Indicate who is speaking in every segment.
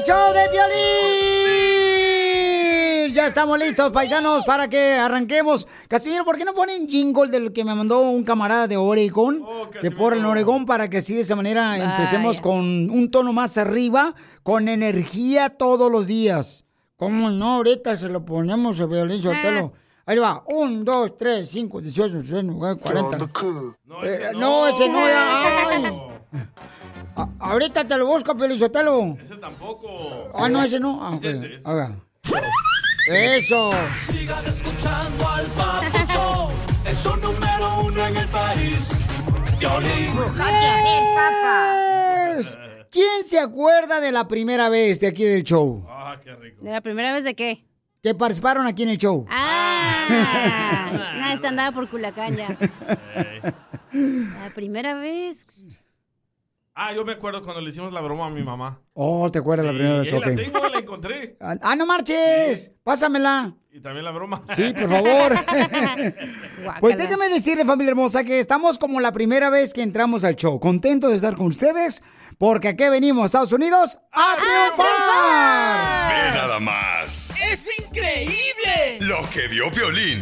Speaker 1: El show de violín. Ya estamos listos, paisanos, para que arranquemos. Casimiro, ¿por qué no ponen jingle del que me mandó un camarada de Oregón, de Portland, Oregón, para que así de esa manera
Speaker 2: Vaya.
Speaker 1: empecemos con un tono más arriba, con energía todos los días? ¿Cómo no? Ahorita se lo ponemos a violín, Sotelo. Ahí va, 1, 2, 3, 5, 18, 19, 40.
Speaker 3: No, ese
Speaker 1: Eh,
Speaker 3: no.
Speaker 1: no, ese no, ay. A- ahorita te lo busco, Pelizotelo.
Speaker 3: Ese tampoco.
Speaker 1: Ah, no, ese no. Ah,
Speaker 3: Es
Speaker 1: ok.
Speaker 3: este, es-
Speaker 1: A ver. Eso.
Speaker 4: Sigan escuchando al papucho, el show número uno en el país. Violín.
Speaker 1: Yes. ¿Quién se acuerda de la primera vez de aquí del show?
Speaker 3: Ah, qué rico.
Speaker 5: ¿De la primera vez de qué?
Speaker 1: Que participaron aquí en el show.
Speaker 5: Ah, esta andaba por Culacán ya. La primera vez.
Speaker 3: Ah, yo me acuerdo cuando le hicimos la broma a mi mamá.
Speaker 1: Oh, ¿te acuerdas la primera vez?
Speaker 3: Sí,
Speaker 1: Ok.
Speaker 3: la tengo, la encontré.
Speaker 1: Ah, no marches. Pásamela.
Speaker 3: Y también la broma.
Speaker 1: Sí, por favor. Pues déjame decirle, familia hermosa, que estamos como la primera vez que entramos al show. Contentos de estar con ustedes, porque aquí venimos, Estados Unidos, a triunfar.
Speaker 6: Ve nada más.
Speaker 4: ¡Es increíble!
Speaker 6: Lo que vio Piolín.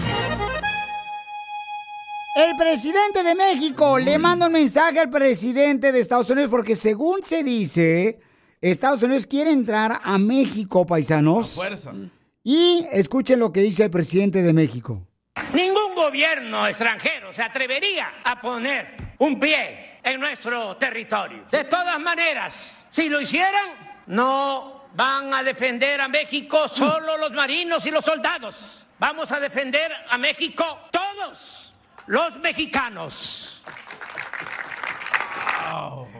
Speaker 1: El presidente de México le manda un mensaje al presidente de Estados Unidos porque según se dice, Estados Unidos quiere entrar a México, paisanos.
Speaker 3: Fuerza.
Speaker 1: Y escuchen lo que dice el presidente de México.
Speaker 7: Ningún gobierno extranjero se atrevería a poner un pie en nuestro territorio. De todas maneras, si lo hicieran, no van a defender a México solo los marinos y los soldados. Vamos a defender a México todos los mexicanos.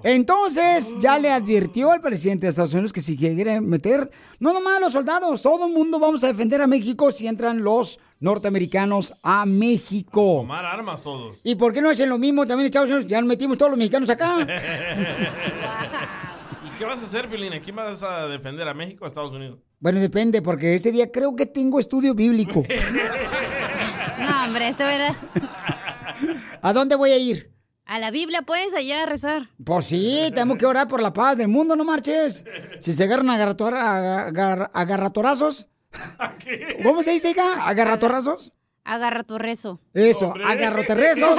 Speaker 1: Entonces, ya le advirtió al presidente de Estados Unidos que si quiere meter, no nomás los soldados, todo el mundo vamos a defender a México si entran los norteamericanos a México.
Speaker 3: Tomar armas todos.
Speaker 1: ¿Y por qué no hacen lo mismo también en Estados Unidos? Ya metimos todos los mexicanos acá.
Speaker 3: ¿Y qué vas a hacer, Piolín? ¿A quién vas a defender? ¿A México o a Estados Unidos?
Speaker 1: Bueno, depende, porque ese día creo que tengo estudio bíblico.
Speaker 5: No, hombre, esto era.
Speaker 1: ¿A dónde voy a ir?
Speaker 5: A la Biblia puedes allá a rezar.
Speaker 1: Pues sí, tenemos que orar por la paz del mundo, no marches. Si se agarran a agarrator- a- agar- agarratorazos. ¿Cómo se dice, hija? ¿Agarratorazos?
Speaker 5: Agarra tu rezo.
Speaker 1: Eso, agarroterrezos.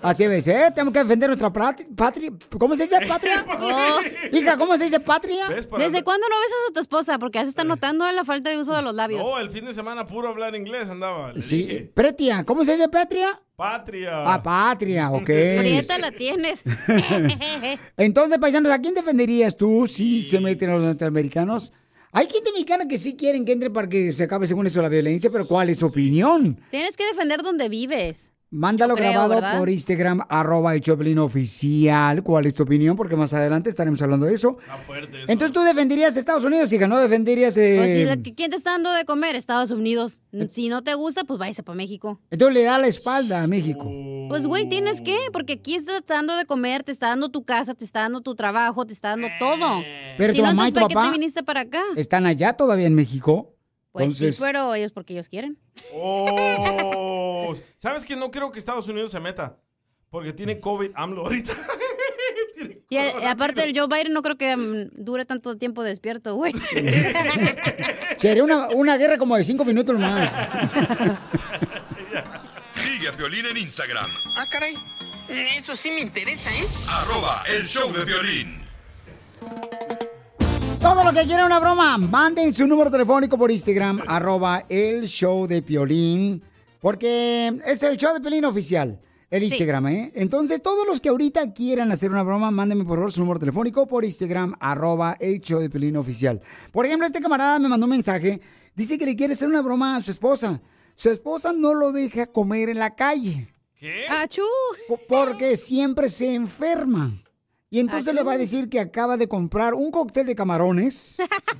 Speaker 1: Así debe ser, tenemos que defender nuestra patria. ¿Cómo se dice patria?
Speaker 5: Oh.
Speaker 1: Hija, ¿cómo se dice patria?
Speaker 5: ¿Desde cuándo no besas a tu esposa? Porque ya se está notando la falta de uso de los labios.
Speaker 3: No, el fin de semana puro hablar inglés andaba.
Speaker 1: Sí,
Speaker 3: dije,
Speaker 1: pretia, ¿cómo se dice patria?
Speaker 3: patria.
Speaker 1: Ah, patria, ok.
Speaker 5: Prieta la tienes.
Speaker 1: Entonces, paisanos, ¿a quién defenderías tú si se meten los norteamericanos? Hay gente mexicana que sí quieren que entre para que se acabe según eso la violencia, pero ¿cuál es su opinión?
Speaker 5: Tienes que defender donde vives.
Speaker 1: Mándalo
Speaker 5: creo,
Speaker 1: grabado
Speaker 5: ¿verdad?
Speaker 1: por Instagram, arroba el Choplin oficial. ¿Cuál es tu opinión? Porque más adelante estaremos hablando de eso. Entonces, ¿tú defenderías a Estados Unidos, hija? ¿No defenderías...? eh,
Speaker 5: Pues si ¿Quién te está dando de comer? Estados Unidos. Si no te gusta, pues váyase para México.
Speaker 1: Entonces le da la espalda a México.
Speaker 5: Pues, güey, tienes que, porque aquí está dando de comer, te está dando tu casa, te está dando tu trabajo, te está dando todo.
Speaker 1: Pero
Speaker 5: si
Speaker 1: tu
Speaker 5: no,
Speaker 1: mamá y tu
Speaker 5: ¿para qué
Speaker 1: papá
Speaker 5: te viniste para acá?
Speaker 1: ¿Están allá todavía en México?
Speaker 5: Pues
Speaker 1: Entonces,
Speaker 5: sí, pero ellos porque ellos quieren.
Speaker 3: Oh, ¿Sabes que no creo que Estados Unidos se meta? Porque tiene COVID AMLO ahorita.
Speaker 5: Y aparte el Joe Biden no creo que mm, dure tanto tiempo despierto, güey.
Speaker 1: sería una, una guerra como de cinco minutos más.
Speaker 6: Sigue a Piolín en Instagram.
Speaker 2: Ah, caray. Eso sí me interesa, ¿eh?
Speaker 6: Arroba el show de violín.
Speaker 1: Todo lo que quiera una broma, manden su número telefónico por Instagram, arroba el show de Piolín, porque es el show de Piolín oficial, el Instagram, ¿eh? Entonces, todos los que ahorita quieran hacer una broma, mándenme por favor su número telefónico por Instagram, arroba el show de Piolín oficial. Por ejemplo, este camarada me mandó un mensaje, dice que le quiere hacer una broma a su esposa. Su esposa no lo deja comer en la calle.
Speaker 3: ¿Qué?
Speaker 5: ¡Achú!
Speaker 1: Po- Porque siempre se enferma. Y entonces le va a decir que acaba de comprar un cóctel de camarones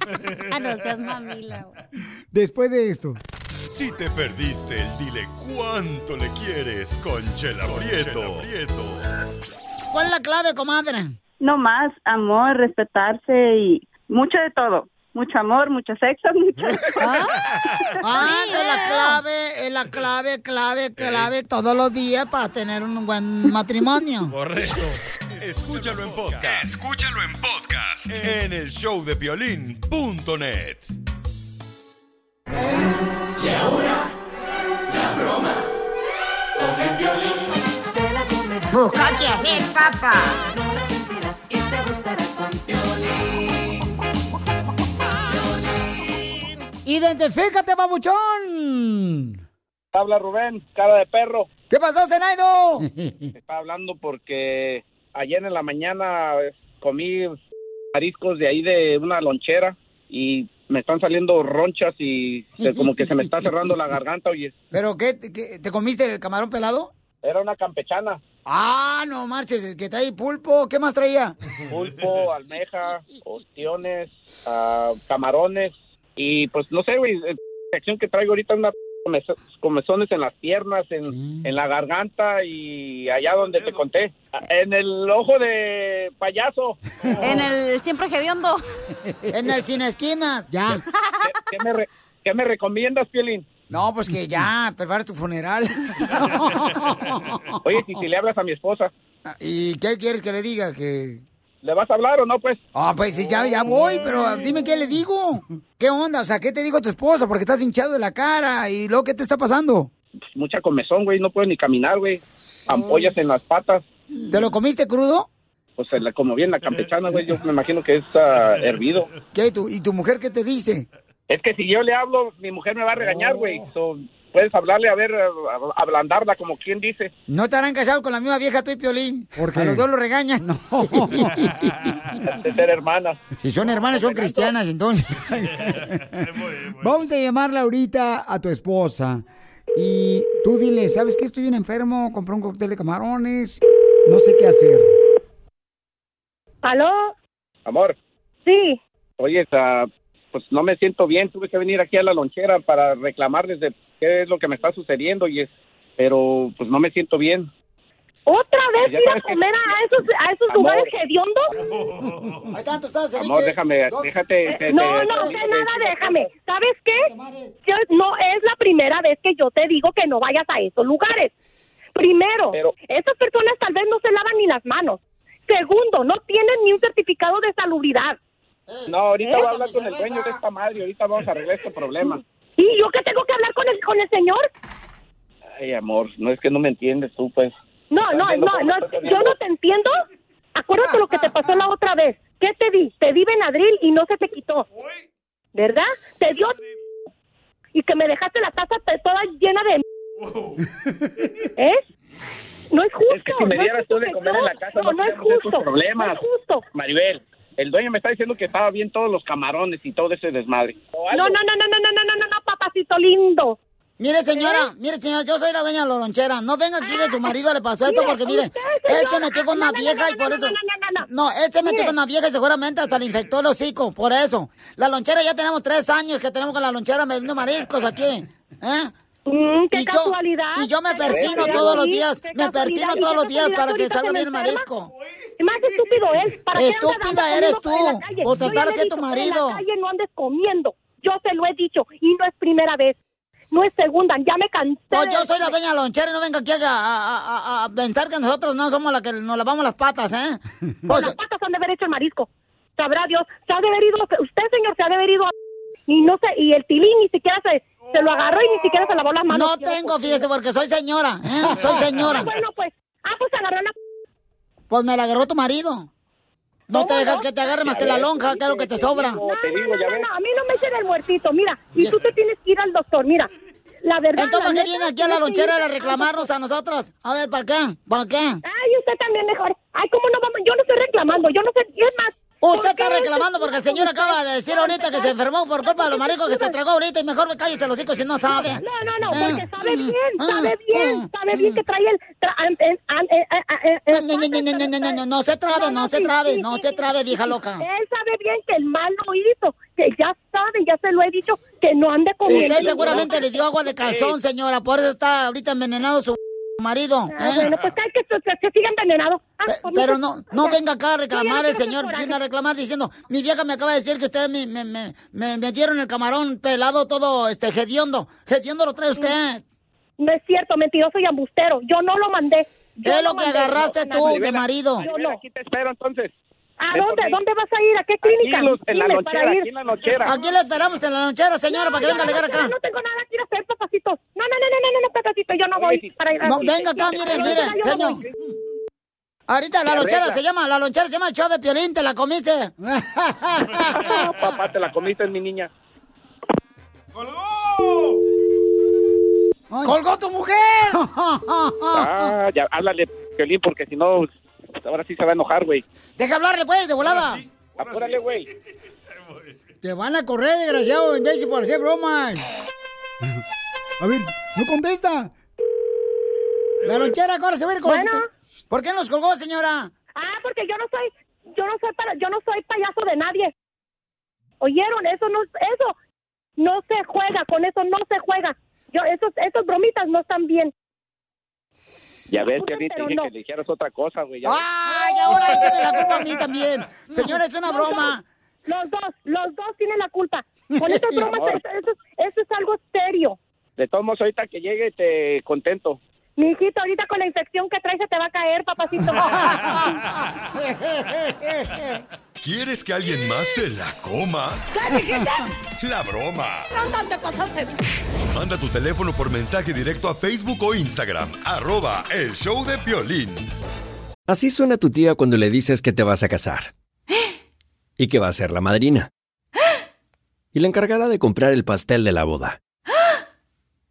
Speaker 5: Ah, no seas mamila,
Speaker 1: después de esto.
Speaker 6: Si te perdiste el dile cuánto le quieres con Chela Prieto.
Speaker 1: ¿Cuál es la clave, comadre?
Speaker 8: No más, amor, respetarse y mucho de todo. Mucho amor, mucho sexo, mucho...
Speaker 1: Ah, que la clave, es la clave, clave, clave todos los días para tener un buen matrimonio.
Speaker 3: Correcto.
Speaker 6: Escúchalo en podcast. Escúchalo en podcast. En el show de violín.net.
Speaker 4: Y ahora, la broma con el violín.
Speaker 1: Busca que papá. Identifícate, babuchón.
Speaker 9: Habla Rubén, cara de perro.
Speaker 1: ¿Qué pasó, Zenaido?
Speaker 9: Está hablando porque ayer en la mañana comí mariscos de ahí de una lonchera y me están saliendo ronchas y se- como que se me está cerrando la garganta, oye.
Speaker 1: ¿Pero qué, qué, te comiste el camarón pelado?
Speaker 9: Era una campechana.
Speaker 1: Ah, no marches, el que trae pulpo, ¿qué más traía?
Speaker 9: Pulpo, almeja, ostiones, ah, camarones y pues no sé, güey, la reacción que traigo ahorita es una comez- comezones en las piernas, en, en la garganta y allá donde te conté, en el ojo de payaso.
Speaker 5: En el siempre hediondo.
Speaker 1: en el sin esquinas, ya.
Speaker 9: ¿Qué, qué me, re- qué me recomiendas, Piolín?
Speaker 1: No, pues que ya, preparas tu funeral.
Speaker 9: Oye, si, si le hablas a mi esposa,
Speaker 1: ¿Y qué quieres que le diga? Que...
Speaker 9: ¿le vas a hablar o no, pues?
Speaker 1: Ah, pues sí, ya, ya voy, pero dime qué le digo. ¿Qué onda? O sea, ¿qué te digo tu esposa? Porque estás hinchado de la cara y luego, ¿qué te está pasando?
Speaker 9: Pues, mucha comezón, güey, no puedo ni caminar, güey. Ampollas en las patas.
Speaker 1: ¿Te lo comiste crudo?
Speaker 9: Pues como bien la campechana, güey, yo me imagino que es ah, hervido.
Speaker 1: ¿Qué? ¿Y tu, ¿Y tu mujer qué te dice?
Speaker 9: Es que si yo le hablo, mi mujer me va a regañar, güey. So, puedes hablarle, a ver, a- ablandarla, como quien dice.
Speaker 1: ¿No te harán casado con la misma vieja tú y Piolín? Porque a los dos lo regañan. No.
Speaker 9: De ser hermanas.
Speaker 1: Si son hermanas, son cristianas, entonces. Vamos a llamarla ahorita a tu esposa. Y tú dile, ¿sabes qué? Estoy bien enfermo, compré un cóctel de camarones. No sé qué hacer.
Speaker 8: ¿Aló?
Speaker 9: Amor,
Speaker 8: Sí.
Speaker 9: oye, ah, pues no me siento bien. Tuve que venir aquí a la lonchera para reclamarles de qué es lo que me está sucediendo. y es, Pero pues no me siento bien.
Speaker 8: ¿Otra vez
Speaker 9: Ya
Speaker 8: ir a
Speaker 9: que-
Speaker 8: comer a esos, a esos
Speaker 9: Amor.
Speaker 8: lugares hediondos?
Speaker 1: Ahí tanto estás,
Speaker 9: Amor, déjame, déjate. te-
Speaker 8: No,
Speaker 9: te-
Speaker 8: no,
Speaker 9: te-
Speaker 8: que nada, déjame. ¿Sabes qué? Yo, no es la primera vez que yo te digo que no vayas a esos lugares. Primero, esas personas tal vez no se lavan ni las manos. Segundo, no tienen ni un certificado de salubridad.
Speaker 9: No, ahorita
Speaker 8: ¿Eh?
Speaker 9: voy a hablar con el dueño de esta madre. Ahorita vamos a arreglar este problema.
Speaker 8: ¿Y yo qué tengo que hablar con el, con el señor?
Speaker 9: Ay, amor, no es que no me entiendes tú, pues.
Speaker 8: No, no, no, no yo no te entiendo. Acuérdate lo que te pasó la otra vez. ¿Qué te di? Te di Benadryl y no se te quitó. ¿Verdad? Te dio... Y que me dejaste la taza toda llena de... ¿Eh? No es justo.
Speaker 9: Es que si me dieras no
Speaker 8: tú
Speaker 9: de comer en la casa
Speaker 8: no,
Speaker 9: no,
Speaker 8: es justo,
Speaker 9: problemas.
Speaker 8: No es justo.
Speaker 9: Maribel, el dueño me está diciendo que estaba bien todos los camarones y todo ese desmadre.
Speaker 8: No, no, no, no, no, no, no, no, papacito lindo.
Speaker 1: Mire, señora, mire, señora, yo soy la dueña de la lonchera. No venga aquí que su marido le pasó esto porque, mire, él se metió con una vieja
Speaker 8: no,
Speaker 1: y por
Speaker 8: no,
Speaker 1: eso...
Speaker 8: no, no, no,
Speaker 1: No, él se metió con una vieja y seguramente hasta le infectó el hocico, por eso. La lonchera ya tenemos tres años que tenemos con la lonchera vendiendo mariscos aquí. ¿Eh?
Speaker 8: Mm, qué
Speaker 1: y yo,
Speaker 8: casualidad.
Speaker 1: y yo me persino todos los días, me persino
Speaker 8: y
Speaker 1: todos los días para que salga bien el marisco.
Speaker 8: Más estúpido es. ¿para
Speaker 1: Estúpida eres tú, por
Speaker 8: Yo
Speaker 1: tratar de ser tu marido.
Speaker 8: En la calle no andes comiendo. Yo se lo he dicho y no es primera vez. No es segunda, ya me cansé. De
Speaker 1: yo soy la la lonchera y no venga aquí a, a- a- a pensar que nosotros no somos la que nos lavamos las patas, ¿eh? Pues,
Speaker 8: las patas han de haber hecho el marisco. Sabrá Dios. Se ha de haber ido, usted señor, se ha de haber ido a- Y no sé, y el tilín ni siquiera se, Se lo agarró y ni siquiera se lavó las manos.
Speaker 1: No tengo, fíjese, porque soy señora. ¿eh? Soy señora.
Speaker 8: Ah, bueno, pues. Ah, pues agarró la.
Speaker 1: Pues me la agarró tu marido. No te dejas que te agarre más que la lonja, que es lo que te sobra.
Speaker 8: No, no, no, no, a mí no me echen el muertito. Mira, y tú te tienes que ir al doctor. Mira, la verdad.
Speaker 1: Entonces, ¿para qué viene aquí a la lonchera a reclamarnos a nosotros? A ver, ¿para qué? ¿Para qué?
Speaker 8: Ay, usted también mejor. Ay, ¿cómo no vamos? Yo no estoy reclamando, yo no sé. y Es más.
Speaker 1: Usted está reclamando porque el señor acaba de decir ahorita que se enfermó por culpa de los mariscos que se tragó ahorita y mejor me cállate los hijos si no sabe.
Speaker 8: No, no, no,
Speaker 1: ah,
Speaker 8: porque sabe ah, bien,
Speaker 1: ah,
Speaker 8: sabe bien, sabe bien que trae el...
Speaker 1: No, no, no, se trabe, no se trabe, no se trabe, vieja loca.
Speaker 8: Él sabe bien que el mal lo hizo, que ya sabe, ya se lo he dicho, que no ande con.
Speaker 1: Usted seguramente le dio agua de calzón, eh. señora, por eso está ahorita envenenado su marido.
Speaker 8: Ah,
Speaker 1: ¿eh?
Speaker 8: bueno, pues hay que se, se siga envenenado. Ah,
Speaker 1: Pero
Speaker 8: que-
Speaker 1: no, no venga acá a reclamar
Speaker 8: Sí,
Speaker 1: el señor, viene a reclamar diciendo, mi vieja me acaba de decir que ustedes me, me, me, me metieron el camarón pelado todo este hediondo. Hediondo lo trae usted.
Speaker 8: No es cierto, mentiroso y ambustero. Yo no lo mandé. Yo
Speaker 1: Es lo que
Speaker 8: mandé.
Speaker 1: agarraste
Speaker 8: No,
Speaker 1: tú de marido.
Speaker 8: Yo no.
Speaker 9: Aquí te espero entonces.
Speaker 8: ¿A
Speaker 9: por
Speaker 8: dónde? ¿Dónde vas a ir? ¿A qué clínica?
Speaker 9: Aquí los- en la lonchera,
Speaker 8: para ir.
Speaker 9: aquí en la lonchera.
Speaker 1: Aquí le esperamos en la lonchera, señora, para que venga a
Speaker 8: no,
Speaker 1: ligar acá.
Speaker 8: No tengo nada que ir a hacer, papacito. No, no, no, no, no, no, papacito, yo no voy para ir a...
Speaker 1: No, venga acá, mire,
Speaker 8: No,
Speaker 1: mire,
Speaker 8: no
Speaker 1: señor. Ahorita la lonchera se llama, la lonchera se llama el show de Piolín, te la comiste.
Speaker 9: Ah, papá, te la comiste, mi niña.
Speaker 1: ¡Colgó tu mujer!
Speaker 9: Ah, ya, háblale, Piolín, porque si no, ahora sí se va a enojar, güey.
Speaker 1: Deja hablarle, pues, de volada.
Speaker 9: Apúrale, güey.
Speaker 1: Te van a correr, desgraciado, en vez de por hacer bromas. A ver, no contesta. La lonchera, corre, se va a ir con...
Speaker 8: Bueno.
Speaker 1: ¿Por qué nos colgó, señora?
Speaker 8: Ah, porque yo no soy, yo no soy para, yo no soy payaso de nadie. ¿Oyeron? Eso no, eso no se juega, con eso no se juega. Yo, esos, esos bromitas no están bien.
Speaker 9: Ya ves,
Speaker 8: pero
Speaker 9: dije
Speaker 8: no.
Speaker 9: que le dijeras otra cosa, güey. ya ves.
Speaker 1: ¡Ay, ahora échame la culpa a mí también! Señora, es una
Speaker 8: Los
Speaker 1: broma.
Speaker 8: dos, Los dos, los dos tienen la culpa. Con esas
Speaker 9: Mi
Speaker 8: bromas, eso, eso es algo serio.
Speaker 9: De todos modos, ahorita que llegue, te contento.
Speaker 8: Mi hijito, ahorita con la infección que trae se te va a caer, papacito.
Speaker 6: ¿Quieres que alguien más se la coma?
Speaker 10: ¿Qué dijiste?
Speaker 6: La broma.
Speaker 10: ¿Dónde te pasaste?
Speaker 6: Manda tu teléfono por mensaje directo a Facebook o Instagram. Arroba el show de Piolín.
Speaker 11: Así suena tu tía cuando le dices que te vas a casar. Y que va a ser la madrina. Y la encargada de comprar el pastel de la boda.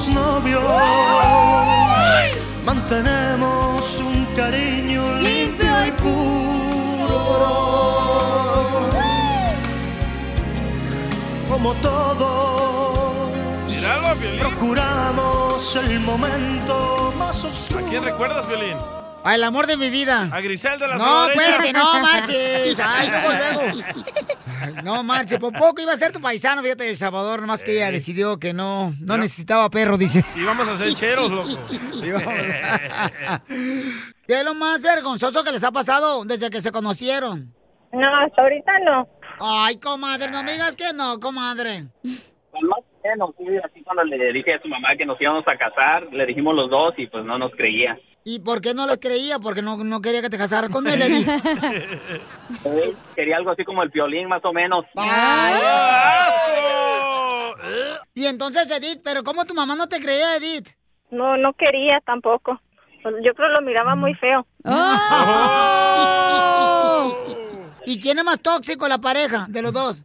Speaker 4: Somos novios, mantenemos un cariño limpio y puro. Como todos, procuramos el momento más oscuro.
Speaker 3: ¿A quién recuerdas, Violín?
Speaker 1: Al amor de mi vida.
Speaker 3: A Griselda la
Speaker 1: No, espérate, no marches. Ay, luego, luego. No marches, por poco iba a ser tu paisano, fíjate, de El Salvador, nomás que ella decidió que no, no necesitaba perro, dice.
Speaker 3: Y vamos a ser cheros, loco.
Speaker 1: ¿Qué es lo más vergonzoso que les ha pasado desde que se conocieron?
Speaker 8: No, hasta ahorita no.
Speaker 1: Ay, comadre, no me digas que no, comadre.
Speaker 9: Bueno, sí, así cuando le dije a su mamá que nos íbamos a casar, le dijimos los dos y pues no nos creía.
Speaker 1: ¿Y por qué no le creía? Porque no, no quería que te casaras con él, Edith.
Speaker 9: Eh, Quería algo así como el violín, más o menos.
Speaker 1: Y entonces, Edith, ¿pero cómo tu mamá no te creía, Edith?
Speaker 12: No, no quería tampoco. Yo creo lo miraba muy feo.
Speaker 1: ¿Y quién es más tóxico la pareja de los dos?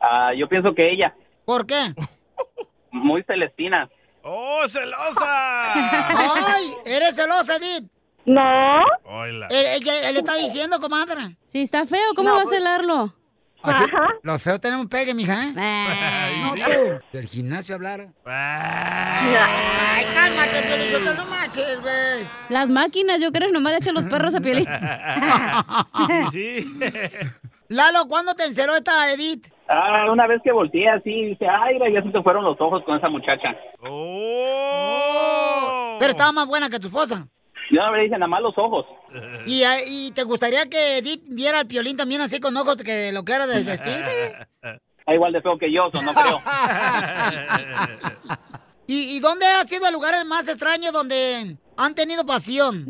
Speaker 9: Ah, yo pienso que ella,
Speaker 1: ¿Por qué?
Speaker 9: muy celestina.
Speaker 3: ¡Oh, celosa!
Speaker 1: ¡Ay! ¿Eres celosa, Edith?
Speaker 12: No.
Speaker 3: Hola.
Speaker 1: Él, él le está diciendo, comadre.
Speaker 5: Si está feo, ¿cómo
Speaker 1: No,
Speaker 5: va a
Speaker 1: pues-
Speaker 5: celarlo?
Speaker 1: Así- Los feos tenemos pegue, mija, ¿eh? No,
Speaker 5: sí.
Speaker 1: tú. Del gimnasio hablar. Ay, cálmate, Piolizotelo, no manches, güey.
Speaker 5: Las máquinas, yo creo, nomás le echan los perros a Piolín.
Speaker 3: sí.
Speaker 1: Lalo, ¿cuándo te enceró esta Edith?
Speaker 9: Ah, una vez que volteé así, dice, ay, ya se te fueron los ojos con esa muchacha.
Speaker 1: Pero estaba más buena que tu esposa.
Speaker 9: Yo no le dije nada más los ojos.
Speaker 1: ¿Y, eh, y te gustaría que Edith viera al piolín también así con ojos que lo quiera desvestir?
Speaker 9: Está igual de feo que yo, no creo.
Speaker 1: ¿Y, y dónde ha sido el lugar más extraño donde han tenido pasión?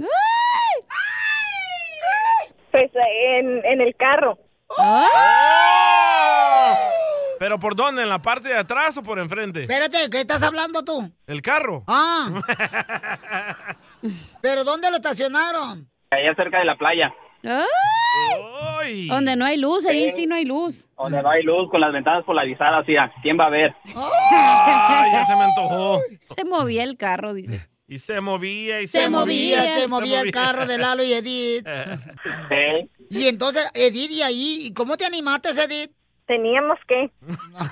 Speaker 12: Pues en, en el carro.
Speaker 3: ¿Pero por dónde? ¿En la parte de atrás o por enfrente?
Speaker 1: Espérate, ¿qué estás hablando tú?
Speaker 3: ¿El carro?
Speaker 1: Ah. ¿Pero dónde lo estacionaron?
Speaker 9: Allá cerca de la playa.
Speaker 5: ¡Ay! Donde no hay luz, ahí sí no hay luz.
Speaker 9: Donde no hay luz, con las ventanas polarizadas, sí, ¿a ¿quién va a ver?
Speaker 3: Ay, ya se me antojó.
Speaker 5: Se movía el carro, dice.
Speaker 3: Y se movía y
Speaker 1: Se,
Speaker 3: se,
Speaker 1: movía, se movía el carro de Lalo y Edith. Y entonces, Edith, ¿y ahí? ¿Y cómo te animaste, Edith?
Speaker 12: Teníamos que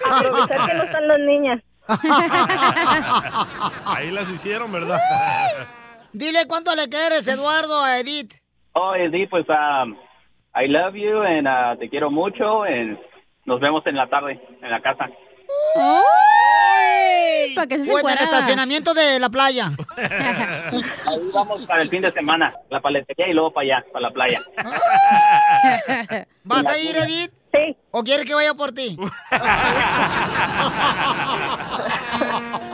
Speaker 12: aprovechar que no están las niñas.
Speaker 3: Ahí las hicieron, ¿verdad?
Speaker 1: Dile cuánto le quieres, Eduardo, a Edith.
Speaker 9: Oh, Edith, pues, um, I love you, and uh, te quiero mucho, and nos vemos en la tarde, en la casa.
Speaker 5: ¿Para qué se
Speaker 1: Fue en el
Speaker 5: encuerada?
Speaker 1: estacionamiento de la playa.
Speaker 9: Ahí vamos para el fin de semana, la paletería y luego para allá, para la playa.
Speaker 1: ¿Vas a ir, Edith?
Speaker 12: Sí.
Speaker 1: ¿O quieres que vaya por ti?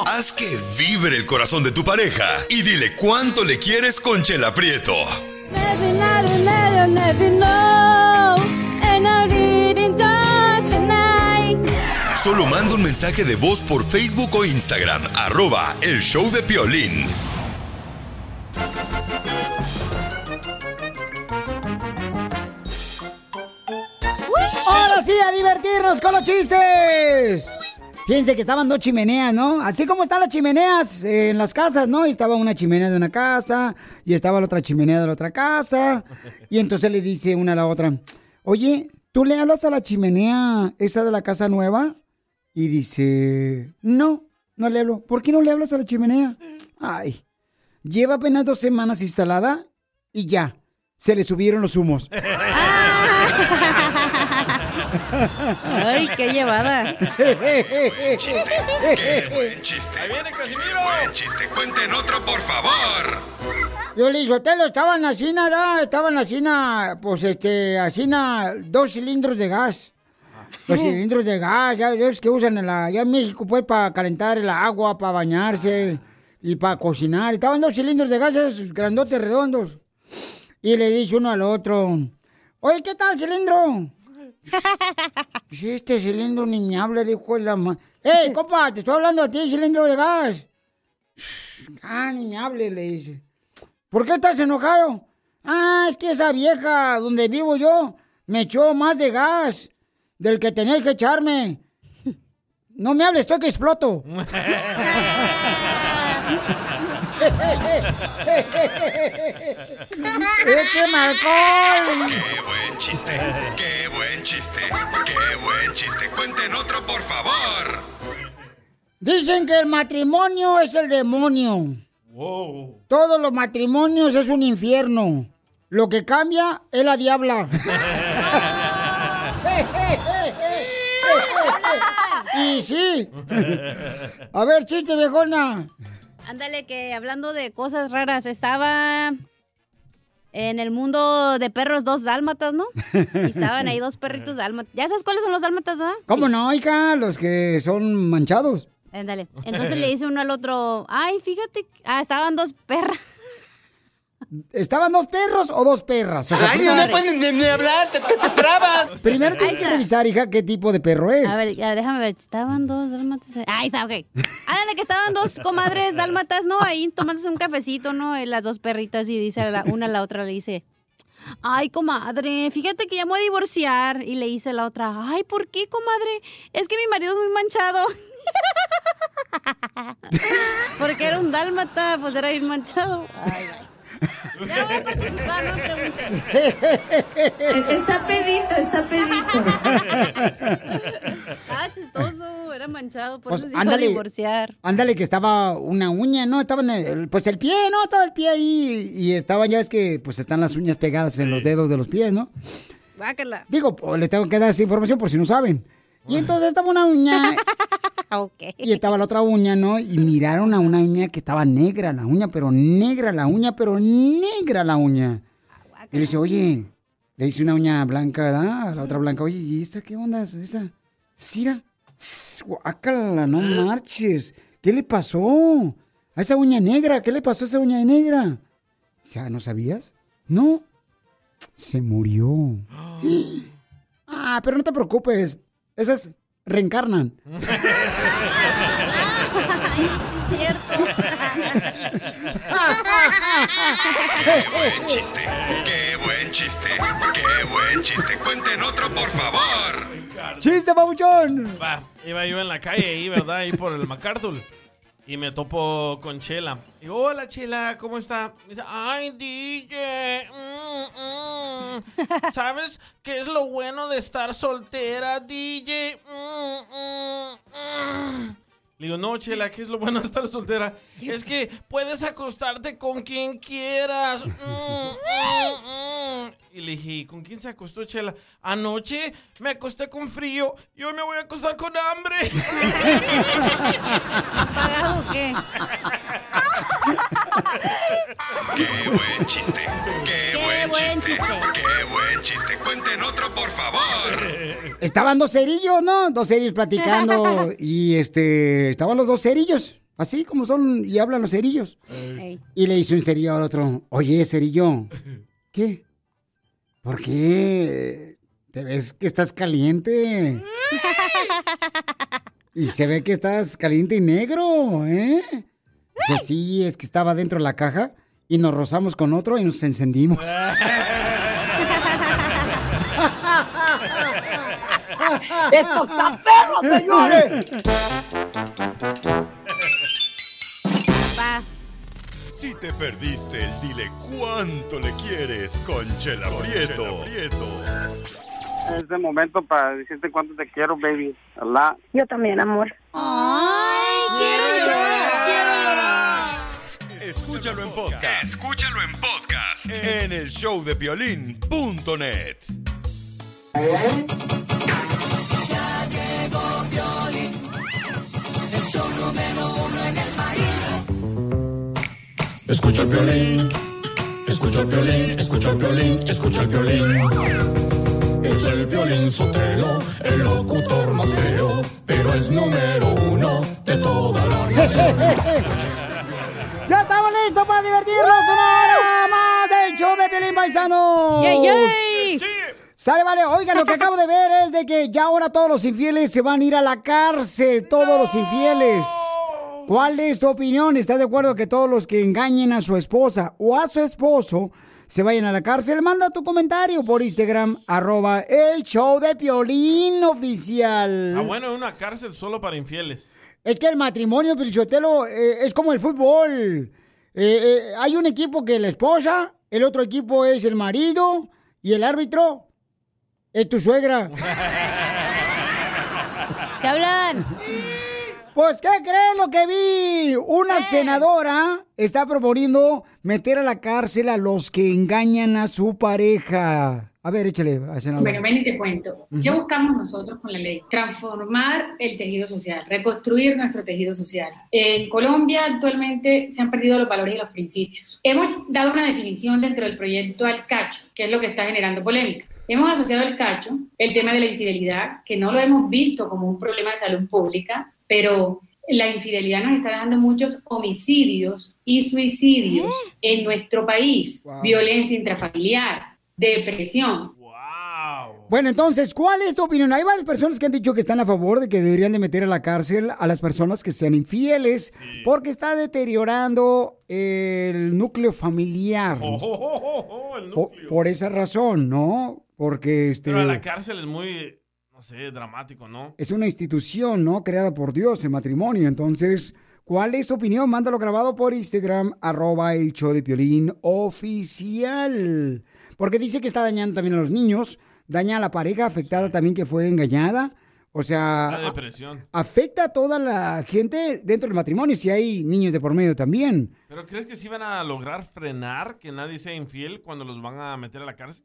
Speaker 6: Haz que vibre el corazón de tu pareja y dile cuánto le quieres con Chela Prieto. Solo manda un mensaje de voz por Facebook o Instagram, arroba el show de Piolín.
Speaker 1: Ahora sí, a divertirnos con los chistes. Fíjense que estaban dos chimeneas, ¿no? Así como están las chimeneas en las casas, ¿no? Y estaba una chimenea de una casa y estaba la otra chimenea de la otra casa. Y entonces le dice una a la otra, oye, ¿tú le hablas a la chimenea esa de la casa nueva? Y dice, no, no le hablo. ¿Por qué no le hablas a la chimenea? Ay, lleva apenas dos semanas instalada y ya, se le subieron los humos.
Speaker 5: Ay, qué llevada.
Speaker 6: Qué buen chiste. Ahí viene Casimiro. buen chiste. Cuenten otro, por favor.
Speaker 1: Yo le Sotelo, estaban así nada, estaban así pues este, así na- dos cilindros de gas. Los cilindros de gas, ya ves que usan en la, allá en México, pues, para calentar el agua, para bañarse y para cocinar. Estaban dos cilindros de gas, esos grandotes, redondos. Y le dice uno al otro, oye, ¿qué tal, cilindro? Si este cilindro ni me habla, le dijo la ma... ¡Ey, compa, te estoy hablando a ti, cilindro de gas! Ah, ni me hable, le dice. ¿Por qué estás enojado? Ah, es que esa vieja donde vivo yo me echó más de gas del que tenía que echarme. No me hables, estoy que exploto. ¡Écheme alcohol!
Speaker 6: Qué buen chiste. Qué buen chiste. Qué buen chiste. Cuenten otro, por favor.
Speaker 1: Dicen que el matrimonio es el demonio.
Speaker 3: Wow.
Speaker 1: Todos los matrimonios es un infierno. Lo que cambia es la diabla. y sí. A ver, chiste, viejona.
Speaker 5: Ándale, que hablando de cosas raras, estaba En el mundo de perros, dos dálmatas, ¿no? Y estaban ahí dos perritos dálmatas. ¿Ya sabes cuáles son los dálmatas, verdad?
Speaker 1: ¿Cómo no, hija? Los que son manchados.
Speaker 5: Ándale. Entonces le dice uno al otro, ay, fíjate, ah, estaban dos perras.
Speaker 1: ¿Estaban dos perros o dos perras? O sea,
Speaker 2: Ay, no pueden ni, ni hablar, te, te, te trabas.
Speaker 1: Primero tienes que revisar, hija, qué tipo de perro es.
Speaker 5: A ver, ya, déjame ver, estaban dos dálmatas. Ahí está, ok. Ándale, que estaban dos comadres dálmatas, ¿no? Ahí tomándose un cafecito, ¿no? Y las dos perritas y dice a la- una a la otra, le dice, ay, comadre, fíjate que ya me voy a divorciar. Y le dice la otra, ay, ¿por qué, comadre? Es que mi marido es muy manchado. Porque era un dálmata, pues era bien manchado. Ay, ay. Ya no voy a participar, no preguntes.
Speaker 10: Está pedito, está pedito.
Speaker 5: Ah, chistoso, era manchado, por
Speaker 1: Pues,
Speaker 5: eso se iba a
Speaker 1: ándale.
Speaker 5: divorciar.
Speaker 1: Ándale, que estaba una uña, ¿no? Estaba en el, pues el pie, ¿no? Estaba el pie ahí y estaban, ya ves que pues están las uñas pegadas en los dedos de los pies, ¿no?
Speaker 5: Bácala.
Speaker 1: Digo, le tengo que dar esa información por si no saben. Y entonces estaba una uña y estaba la otra uña, ¿no? Y miraron a una uña que estaba negra la uña, pero negra la uña, pero negra la uña. Y le dice, oye, le dice una uña blanca, ¿verdad? A la otra blanca, oye, ¿y esta qué onda? es ¿Esta? Sira, guácala, no marches. ¿Qué le pasó? A esa uña negra, ¿qué le pasó a esa uña negra? O sea, ¿no sabías? No. Se murió. Ah, pero no te preocupes. Esas reencarnan.
Speaker 5: sí, cierto.
Speaker 6: ¡Qué buen chiste! ¡Qué buen chiste! ¡Qué buen chiste! ¡Cuenten otro, por favor!
Speaker 1: ¡Chiste, pabuchón!
Speaker 3: Va, iba yo en la calle ahí, ¿verdad? Ahí por el MacArthur. Y me topo con Chela. Digo, hola Chela, ¿cómo está? Me dice, ay DJ, mm, mm. ¿sabes qué es lo bueno de estar soltera, DJ? Mm". Le digo, no, Chela, ¿qué es lo bueno de estar soltera? Es que puedes acostarte con quien quieras. Mm, mm, mm". Y le dije, ¿con quién se acostó Chela? Anoche me acosté con frío y hoy me voy a acostar con hambre.
Speaker 5: ¿Pagado o qué?
Speaker 6: ¡Qué buen chiste! ¡Qué, buen, chiste! ¡Qué buen chiste! ¡Cuenten otro, por favor!
Speaker 1: Estaban dos cerillos, ¿no? Dos cerillos platicando y este estaban los dos cerillos, así como son y hablan los cerillos.
Speaker 5: Ey.
Speaker 1: Y le dice un cerillo al otro, oye, cerillo, ¿qué? ¿Por qué te ves que estás caliente? Y se ve que estás caliente y negro, ¿eh? Dice, sí, es que estaba dentro de la caja y nos rozamos con otro y nos encendimos.
Speaker 2: ¡Esto está perro, señores!
Speaker 6: Si te perdiste el dile cuánto le quieres con Chela Prieto.
Speaker 13: Es de momento para decirte cuánto te quiero, baby. Allah.
Speaker 12: Yo también, amor.
Speaker 5: Ay, quiero llorar.
Speaker 6: Escúchalo en podcast. Escúchalo en podcast. En el show de violín.net.
Speaker 4: Escucha el violín, escucha el violín, escucha el violín, escucha el violín. Es el violín sotelo, el locutor más feo, pero es número uno de toda la nación.
Speaker 1: ¡Ya estamos listos para divertirnos una hora más del show de Pielín Paisano!
Speaker 5: ¡Yay, yay!
Speaker 1: Sale, vale. Oigan, lo que acabo de ver es de que ya ahora todos los infieles se van a ir a la cárcel. Todos los infieles. ¿Cuál es tu opinión? ¿Estás de acuerdo que todos los que engañen a su esposa o a su esposo se vayan a la cárcel? Manda tu comentario por Instagram, arroba el show de Piolín oficial.
Speaker 3: Ah, bueno, una cárcel solo para infieles.
Speaker 1: Es que el matrimonio, Pelichotelo, eh, es como el fútbol. Eh, eh, hay un equipo que es la esposa, el otro equipo es el marido y el árbitro es tu suegra.
Speaker 5: ¿Te hablan?
Speaker 1: Pues, ¿qué creen lo que vi? Una senadora está proponiendo meter a la cárcel a los que engañan a su pareja. A ver, échale, senador.
Speaker 14: Bueno, ven y te cuento. ¿Qué buscamos nosotros con la ley? Transformar el tejido social, reconstruir nuestro tejido social. En Colombia actualmente se han perdido los valores y los principios. Hemos dado una definición dentro del proyecto al cacho, que es lo que está generando polémica. Hemos asociado al cacho el tema de la infidelidad, que no lo hemos visto como un problema de salud pública, pero la infidelidad nos está dando muchos homicidios y suicidios en nuestro país, violencia intrafamiliar, depresión.
Speaker 1: Bueno, entonces, ¿cuál es tu opinión? Hay varias personas que han dicho que están a favor de que deberían de meter a la cárcel a las personas que sean infieles porque está deteriorando el núcleo familiar.
Speaker 3: Oh, el
Speaker 1: Po- por esa razón, ¿no? Porque este
Speaker 3: Pero la cárcel es muy, no sé, dramático, ¿no?
Speaker 1: es una institución, ¿no? Creada por Dios, el matrimonio. Entonces, ¿cuál es tu opinión? Mándalo grabado por Instagram, arroba el show de Piolín oficial. Porque dice que está dañando también a los niños, daña a la pareja afectada también que fue engañada. O sea,
Speaker 3: La depresión.
Speaker 1: afecta a toda la gente dentro del matrimonio si hay niños de por medio también.
Speaker 3: ¿Pero crees que sí van a lograr frenar que nadie sea infiel cuando los van a meter a la cárcel?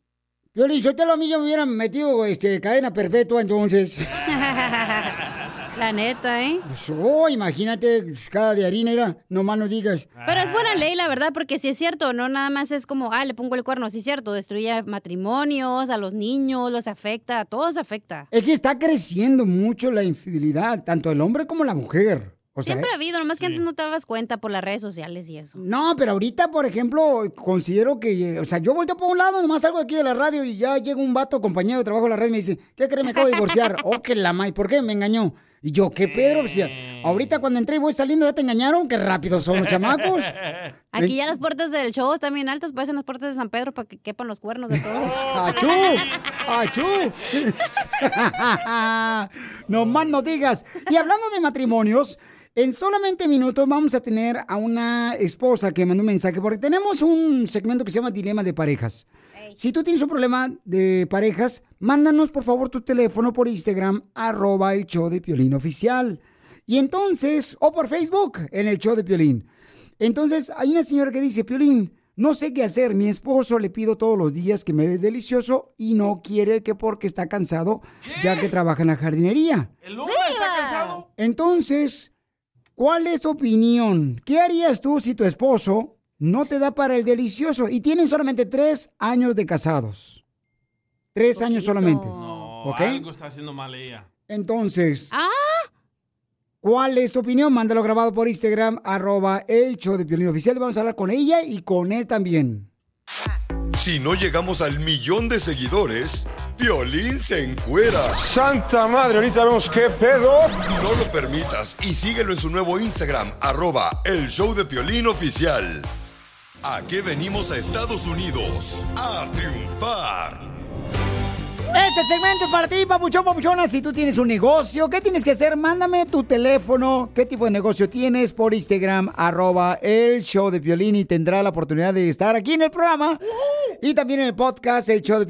Speaker 1: Yo te lo a mí yo me hubieran metido este, cadena perpetua entonces.
Speaker 5: La neta, ¿eh?
Speaker 1: Pues, oh, imagínate, pues, cada de harina era, no más no digas.
Speaker 5: Pero es buena ley, la verdad, porque si es cierto, no nada más es como, ah, le pongo el cuerno, sí es cierto, destruye matrimonios, a los niños, los afecta, a todos afecta.
Speaker 1: Es que está creciendo mucho la infidelidad, tanto el hombre como la mujer. O sea,
Speaker 5: Siempre ha habido, nomás que antes no te dabas cuenta por las redes sociales y eso.
Speaker 1: No, pero ahorita, por ejemplo, considero que, o sea, yo volteo por un lado, nomás salgo aquí de la radio y ya llega un vato, compañero de trabajo de la red, y me dice, ¿qué crees? Me acabo de divorciar. oh, que la may, ¿por qué? Me engañó. Y yo, ¿qué Pedro? O sea, ahorita cuando entré y voy saliendo, ¿ya te engañaron? Qué rápido son los chamacos.
Speaker 5: Aquí ya las puertas del show están bien altas, parecen las puertas de San Pedro para que quepan los cuernos de todos.
Speaker 1: ¡Achú! ¡Achú! no más no digas. Y hablando de matrimonios, en solamente minutos vamos a tener a una esposa que mandó un mensaje, porque tenemos un segmento que se llama Dilema de Parejas. Si tú tienes un problema de parejas, mándanos por favor tu teléfono por Instagram, arroba el show de Piolín oficial. Y entonces, o por Facebook, en el show de Piolín. Entonces, hay una señora que dice, Piolín, no sé qué hacer. Mi esposo le pido todos los días que me dé delicioso y no quiere que porque está cansado, ya que trabaja en la jardinería.
Speaker 3: ¿El hombre está cansado?
Speaker 1: Entonces, ¿cuál es tu opinión? ¿Qué harías tú si tu esposo no te da para el delicioso y tienen solamente tres años de casados? Tres años solamente.
Speaker 3: No,
Speaker 1: ¿Ok?
Speaker 3: algo está haciendo mal ella.
Speaker 1: Entonces,
Speaker 5: ¡Ah!
Speaker 1: ¿cuál es tu opinión? Mándalo grabado por Instagram, arroba el show de Piolín Oficial. Vamos a hablar con ella y con él también.
Speaker 6: Si no llegamos al millón de seguidores, Piolín se encuera.
Speaker 15: Santa madre, ahorita vemos qué pedo.
Speaker 6: No lo permitas y síguelo en su nuevo Instagram, arroba el show de Piolín oficial. ¿A qué venimos a Estados Unidos? A triunfar.
Speaker 1: Este segmento es para ti, papuchón, papuchona. Si tú tienes un negocio, ¿qué tienes que hacer? Mándame tu teléfono, qué tipo de negocio tienes por Instagram, arroba el show de Piolín y tendrá la oportunidad de estar aquí en el programa y también en el podcast, el show de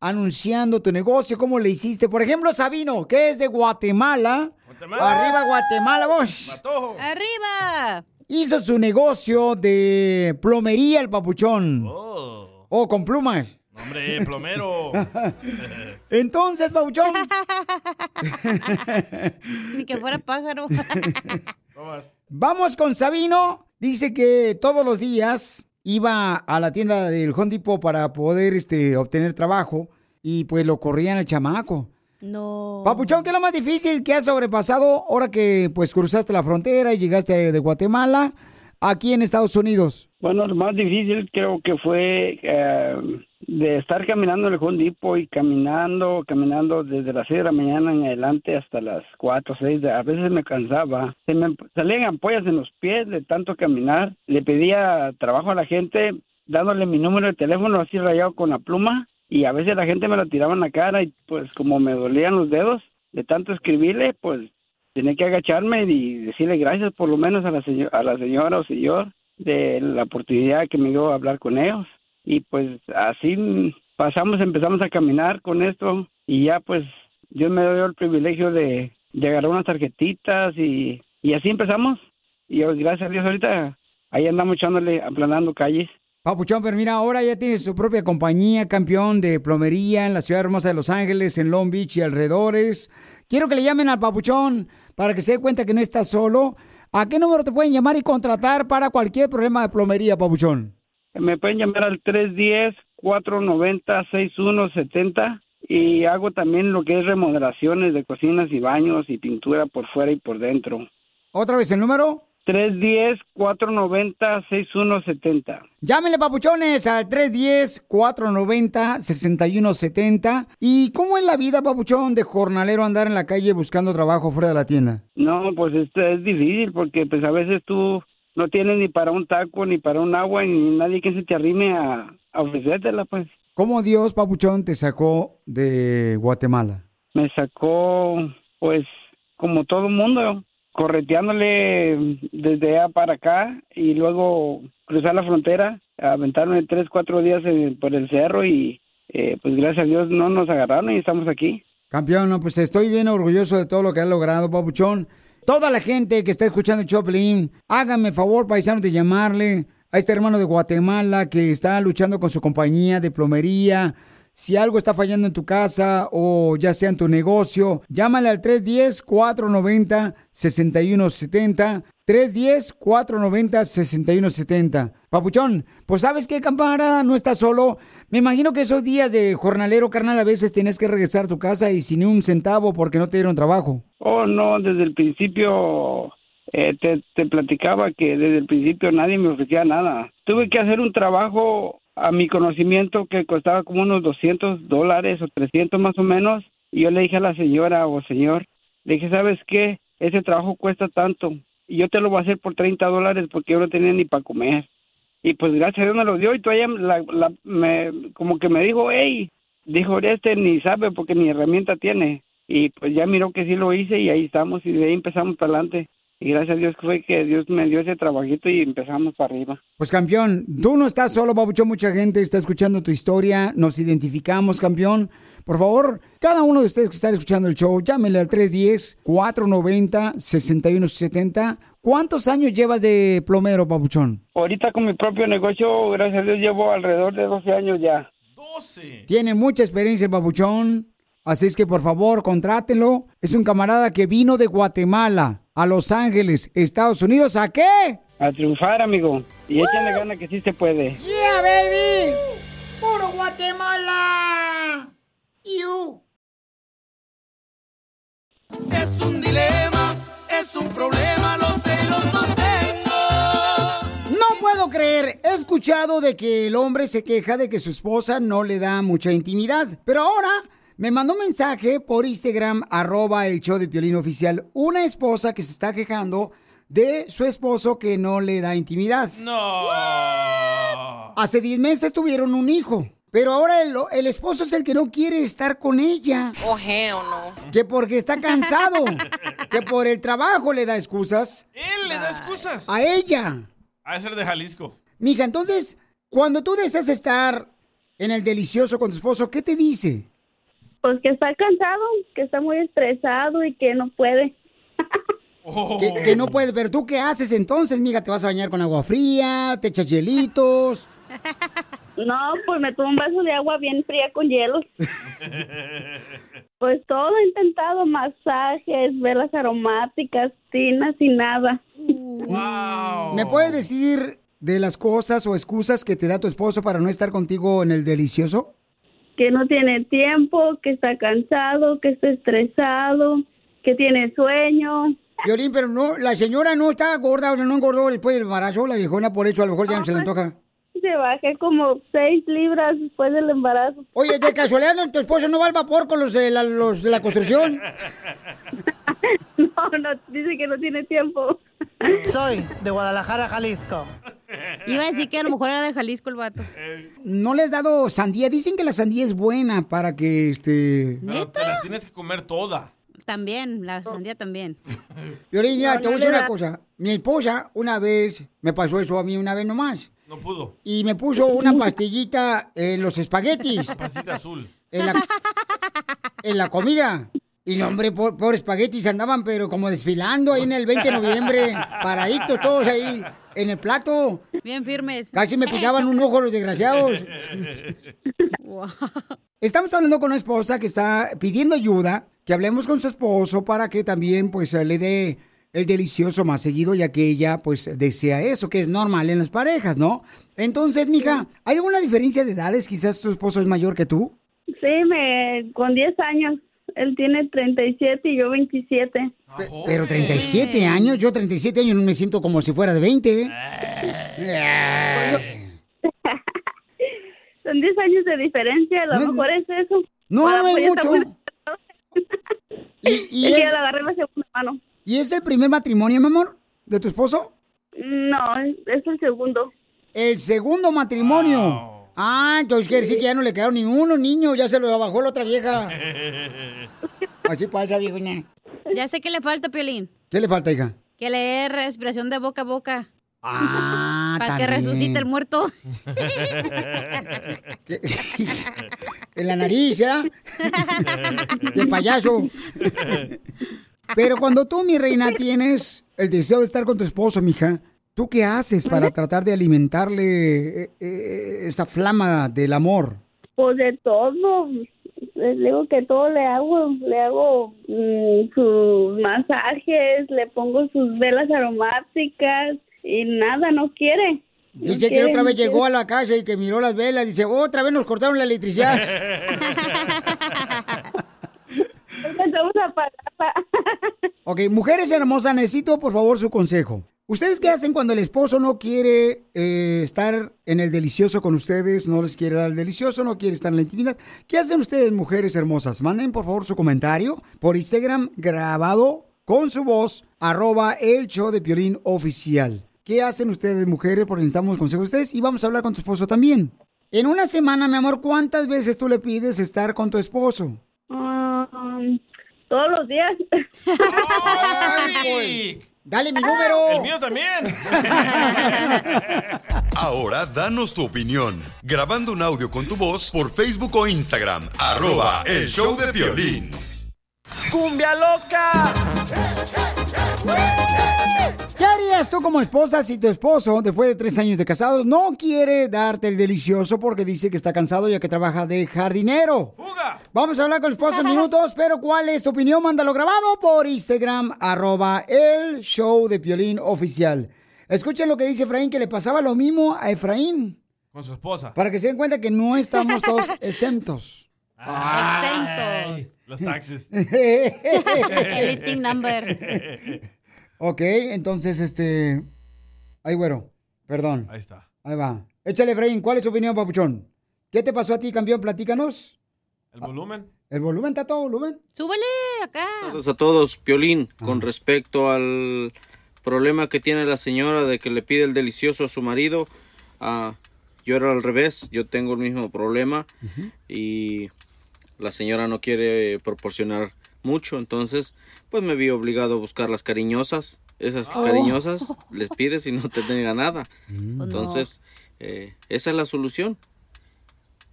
Speaker 1: anunciando tu negocio, cómo le hiciste. Por ejemplo, Sabino, que es de Guatemala.
Speaker 3: Guatemala.
Speaker 1: Arriba, Guatemala, vos.
Speaker 3: Matojo.
Speaker 5: ¡Arriba!
Speaker 1: Hizo su negocio de plomería, el papuchón.
Speaker 3: Oh.
Speaker 1: Oh, con plumas.
Speaker 3: Hombre, plomero.
Speaker 1: Entonces, Pabuchón.
Speaker 5: Ni que fuera pájaro.
Speaker 1: Vamos con Sabino. Dice que todos los días iba a la tienda del Home Depot para poder este, obtener trabajo y pues lo corrían al chamaco.
Speaker 5: No.
Speaker 1: Papuchón, ¿qué es lo más difícil que has sobrepasado ahora que pues cruzaste la frontera y llegaste de Guatemala aquí en Estados Unidos?
Speaker 13: Bueno, lo más difícil creo que fue eh, de estar caminando en el Home y caminando, caminando desde las 6 de la mañana en adelante hasta las 4 o 6. A veces me cansaba. Se me salían ampollas en los pies de tanto caminar. Le pedía trabajo a la gente dándole mi número de teléfono así rayado con la pluma y a veces la gente me lo tiraba en la cara y pues como me dolían los dedos de tanto escribirle, pues tenía que agacharme y decirle gracias por lo menos a la, a la señora o señor de la oportunidad que me dio hablar con ellos. Y pues así pasamos, empezamos a caminar con esto y ya pues Dios me dio el privilegio de, de agarrar unas tarjetitas y, y así empezamos. Y gracias a Dios ahorita ahí andamos echándole, aplanando calles.
Speaker 1: Papuchón, pero mira, ahora ya tienes su propia compañía, campeón de plomería en la ciudad hermosa de Los Ángeles, en Long Beach y alrededores. Quiero que le llamen al Papuchón para que se dé cuenta que no está solo. ¿A qué número te pueden llamar y contratar para cualquier problema de plomería, Papuchón?
Speaker 13: Me pueden llamar al 310-490-6170 y hago también lo que es remodelaciones de cocinas y baños y pintura por fuera y por dentro.
Speaker 1: ¿Otra vez el número?
Speaker 13: 310-490-6170.
Speaker 1: Llámenle, papuchones, al 310-490-6170. ¿Y cómo es la vida, papuchón, de jornalero andar en la calle buscando trabajo fuera de la tienda?
Speaker 13: No, pues esto es difícil porque pues a veces tú no tienes ni para un taco, ni para un agua, ni nadie que se te arrime a, a ofrecértela, pues.
Speaker 1: ¿Cómo Dios, papuchón, te sacó de Guatemala?
Speaker 13: Me sacó, pues, como todo mundo, correteándole desde allá para acá y luego cruzar la frontera, aventarme tres, cuatro días en- por el cerro y eh, pues gracias a Dios no nos agarraron y estamos aquí.
Speaker 1: Campeón, no, pues estoy bien orgulloso de todo lo que has logrado, papuchón. Toda la gente que está escuchando Choplin, háganme favor, paisanos, de llamarle a este hermano de Guatemala que está luchando con su compañía de plomería. Si algo está fallando en tu casa o ya sea en tu negocio, llámale al 310-490-6170. 310-490-6170. Papuchón, pues sabes qué, camarada, no estás solo. Me imagino que esos días de jornalero, carnal, a veces tienes que regresar a tu casa y sin un centavo porque no te dieron trabajo.
Speaker 13: Oh, no, desde el principio eh, te platicaba que desde el principio nadie me ofrecía nada. Tuve que hacer un trabajo a mi conocimiento que costaba como unos 200 dólares o 300 más o menos. Y yo le dije a la señora o señor, le dije, ¿sabes qué? Ese trabajo cuesta tanto y yo te lo voy a hacer por 30 dólares porque yo no tenía ni para comer. Y pues gracias a Dios me lo dio y todavía la, la- me, como que me dijo, hey, dijo, este ni sabe porque ni herramienta tiene. Y pues ya miró que sí lo hice y ahí estamos y de ahí empezamos para adelante. Y gracias a Dios que fue que Dios me dio ese trabajito y empezamos para arriba.
Speaker 1: Pues campeón, tú no estás solo, Papuchón, mucha gente está escuchando tu historia, nos identificamos, campeón. Por favor, cada uno de ustedes que están escuchando el show, llámenle al 310-490-6170. ¿Cuántos años llevas de plomero, Papuchón?
Speaker 13: Ahorita con mi propio negocio, gracias a Dios, llevo alrededor de 12 años ya.
Speaker 1: Tiene mucha experiencia el Papuchón, así es que por favor, contrátelo. Es un camarada que vino de Guatemala a Los Ángeles, Estados Unidos, ¿a qué?
Speaker 13: A triunfar, amigo. Y échenle gana que sí se puede.
Speaker 1: Yeah, baby. Puro Guatemala. You.
Speaker 16: Es un dilema, es un problema, los celos los tengo.
Speaker 1: No puedo creer, he escuchado de que el hombre se queja de que su esposa no le da mucha intimidad, pero ahora me mandó un mensaje por Instagram, arroba el show de Piolín Oficial, una esposa que se está quejando de su esposo que no le da intimidad.
Speaker 3: No.
Speaker 1: Hace 10 meses tuvieron un hijo, pero ahora el, el esposo es el que no quiere estar con ella.
Speaker 17: Oh, hell no.
Speaker 1: Que porque está cansado, que por el trabajo le da excusas
Speaker 3: Él le da excusas.
Speaker 1: a ella.
Speaker 3: Ha de ser de Jalisco.
Speaker 1: Mija, entonces, cuando tú deseas estar en el delicioso con tu esposo, ¿qué te dice?
Speaker 17: Pues que está cansado, que está muy estresado y que no puede.
Speaker 1: Que, que no puede, pero tú qué haces entonces, mija, te vas a bañar con agua fría, te echas hielitos.
Speaker 17: No, pues me tomo un vaso de agua bien fría con hielos. Pues todo he intentado, masajes, velas aromáticas, tinas y nada.
Speaker 1: ¿Me puedes decir de las cosas o excusas que te da tu esposo para no estar contigo en el delicioso?
Speaker 17: Que no tiene tiempo, que está cansado, que está estresado, que tiene sueño.
Speaker 1: Violín, pero no, la señora no está gorda, no engordó después del embarazo, la viejona, por eso a lo mejor ya no se le antoja.
Speaker 17: Se bajé como seis libras después del embarazo.
Speaker 1: Oye, de casualidad, ¿no? ¿tu esposo no va al vapor con los de la, los de la construcción?
Speaker 17: No, no, dice que no tiene tiempo.
Speaker 18: Soy de Guadalajara, Jalisco.
Speaker 5: Iba a decir que a lo mejor era de Jalisco el vato.
Speaker 1: ¿No le has dado sandía? Dicen que la sandía es buena para que, este...
Speaker 3: Pero te la tienes que comer toda.
Speaker 5: También, la sandía también. No,
Speaker 1: te voy a decir una cosa. Mi esposa una vez, me pasó eso a mí una vez nomás,
Speaker 3: No pudo.
Speaker 1: y me puso una pastillita en los espaguetis.
Speaker 3: Pasita azul.
Speaker 1: En la, en la comida. Y no, hombre, por, por espaguetis andaban, pero como desfilando ahí en el 20 de noviembre, paraditos todos ahí en el plato.
Speaker 5: Bien firmes.
Speaker 1: Casi me picaban un ojo los desgraciados. Estamos hablando con una esposa que está pidiendo ayuda, que hablemos con su esposo para que también pues le dé el delicioso más seguido, ya que ella pues desea eso, que es normal en las parejas, ¿no? Entonces, mija, ¿hay alguna diferencia de edades? Quizás tu esposo es mayor que tú.
Speaker 17: Sí, me, con 10 años. Él tiene 37 y yo 27.
Speaker 1: Pero 37 años, yo 37 años no me siento como si fuera de 20.
Speaker 17: Son 10 años de diferencia, a lo mejor es eso.
Speaker 1: No, no es mucho.
Speaker 17: muy-
Speaker 1: Y,
Speaker 17: Es le agarré la segunda mano.
Speaker 1: ¿Y es el primer matrimonio, mi amor, de tu esposo?
Speaker 17: No, es, el segundo.
Speaker 1: El segundo matrimonio. Ah, entonces quiere decir que ya no le quedaron ni uno niño, ya se lo bajó la otra vieja. Así pasa, viejona.
Speaker 5: Ya sé que le falta, Piolín.
Speaker 1: ¿Qué le falta, hija?
Speaker 5: Que le dé respiración de boca a boca.
Speaker 1: Ah,
Speaker 5: Para que resucite el muerto.
Speaker 1: En la nariz, ¿ya? De payaso. Pero cuando tú, mi reina, tienes el deseo de estar con tu esposo, mija, ¿tú qué haces para tratar de alimentarle eh, eh, esa flama del amor?
Speaker 17: Pues de todo. Les digo que todo le hago. Le hago mm, sus masajes, le pongo sus velas aromáticas y nada, no quiere.
Speaker 1: Dice que otra vez llegó a la casa y que miró las velas. Dice, otra vez nos cortaron la electricidad.
Speaker 17: Empezamos a pagarla.
Speaker 1: ok, mujeres hermosas, necesito por favor su consejo. ¿Ustedes qué hacen cuando el esposo no quiere eh, estar en el delicioso con ustedes, no les quiere dar el delicioso, no quiere estar en la intimidad? ¿Qué hacen ustedes, mujeres hermosas? Manden por favor su comentario por Instagram grabado con su voz, arroba el show de Piolín oficial. ¿Qué hacen ustedes, mujeres? Porque necesitamos consejos de ustedes y vamos a hablar con tu esposo también. En una semana, mi amor, ¿cuántas veces tú le pides estar con tu esposo?
Speaker 17: Um, todos los días.
Speaker 1: Dale mi número.
Speaker 3: El mío también.
Speaker 6: Ahora danos tu opinión. Grabando un audio con tu voz por Facebook o Instagram. Arroba el show de violín.
Speaker 16: ¡Cumbia loca!
Speaker 1: ¿Qué harías tú como esposa si tu esposo, después de tres años de casados, no quiere darte el delicioso porque dice que está cansado ya que trabaja de jardinero? Vamos a hablar con el esposo en minutos, pero ¿cuál es tu opinión? Mándalo grabado por Instagram, arroba el show de Piolín oficial. Escuchen lo que dice Efraín, que le pasaba lo mismo a Efraín,
Speaker 3: Con su esposa.
Speaker 1: para que se den cuenta que no estamos todos exentos.
Speaker 3: Ay, Los taxis.
Speaker 5: El eating number.
Speaker 1: Ok, entonces, este... Ay, güero, perdón.
Speaker 3: Ahí está.
Speaker 1: Ahí va. Échale, Efraín, ¿cuál es tu opinión, papuchón? ¿Qué te pasó a ti, campeón? Platícanos.
Speaker 3: ¿El volumen?
Speaker 1: ¿El volumen está todo volumen?
Speaker 5: Súbele acá.
Speaker 19: Saludos a todos, Piolín, con respecto al problema que tiene la señora de que le pide el delicioso a su marido, ah, yo era al revés, yo tengo el mismo problema y la señora no quiere proporcionar mucho, entonces pues me vi obligado a buscar las cariñosas, esas
Speaker 16: Oh.
Speaker 19: cariñosas les pides y no te tenga nada,
Speaker 1: Mm.
Speaker 19: entonces eh, esa es la solución.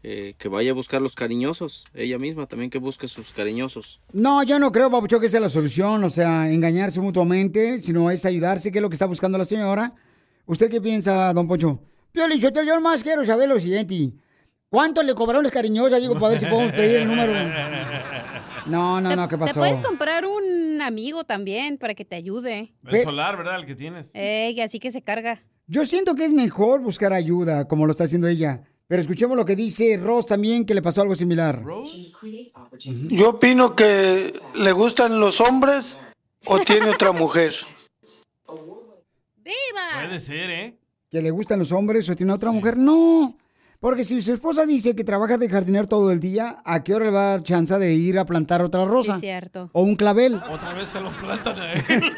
Speaker 19: Eh, que vaya a buscar los cariñosos, ella misma también que busque sus cariñosos.
Speaker 1: No, yo no creo, papuchón, que sea la solución, o sea, engañarse mutuamente, sino es ayudarse, que es lo que está buscando la señora. ¿Usted qué piensa, don Poncho? Piolín, yo, yo más quiero saber lo siguiente. ¿Cuánto le cobraron las cariñosas? Digo, para ver si podemos pedir el número. No, no, no, ¿qué
Speaker 5: Te
Speaker 1: pasó?
Speaker 5: puedes comprar un amigo también para que te ayude.
Speaker 3: El solar, ¿verdad? El que tienes.
Speaker 5: Eh, así que se carga.
Speaker 1: Yo siento que es mejor buscar ayuda, como lo está haciendo ella. Pero escuchemos lo que dice Ross también, que le pasó algo similar.
Speaker 20: Yo opino que le gustan los hombres o tiene otra mujer.
Speaker 3: Puede ser, ¿eh?
Speaker 1: ¿Que le gustan los hombres o tiene otra mujer? No. Porque si su esposa dice que trabaja de jardinero todo el día, ¿a qué hora le va a dar chance de ir a plantar otra rosa?
Speaker 5: Sí, cierto.
Speaker 1: O un clavel.
Speaker 3: Otra vez se lo plantan a él.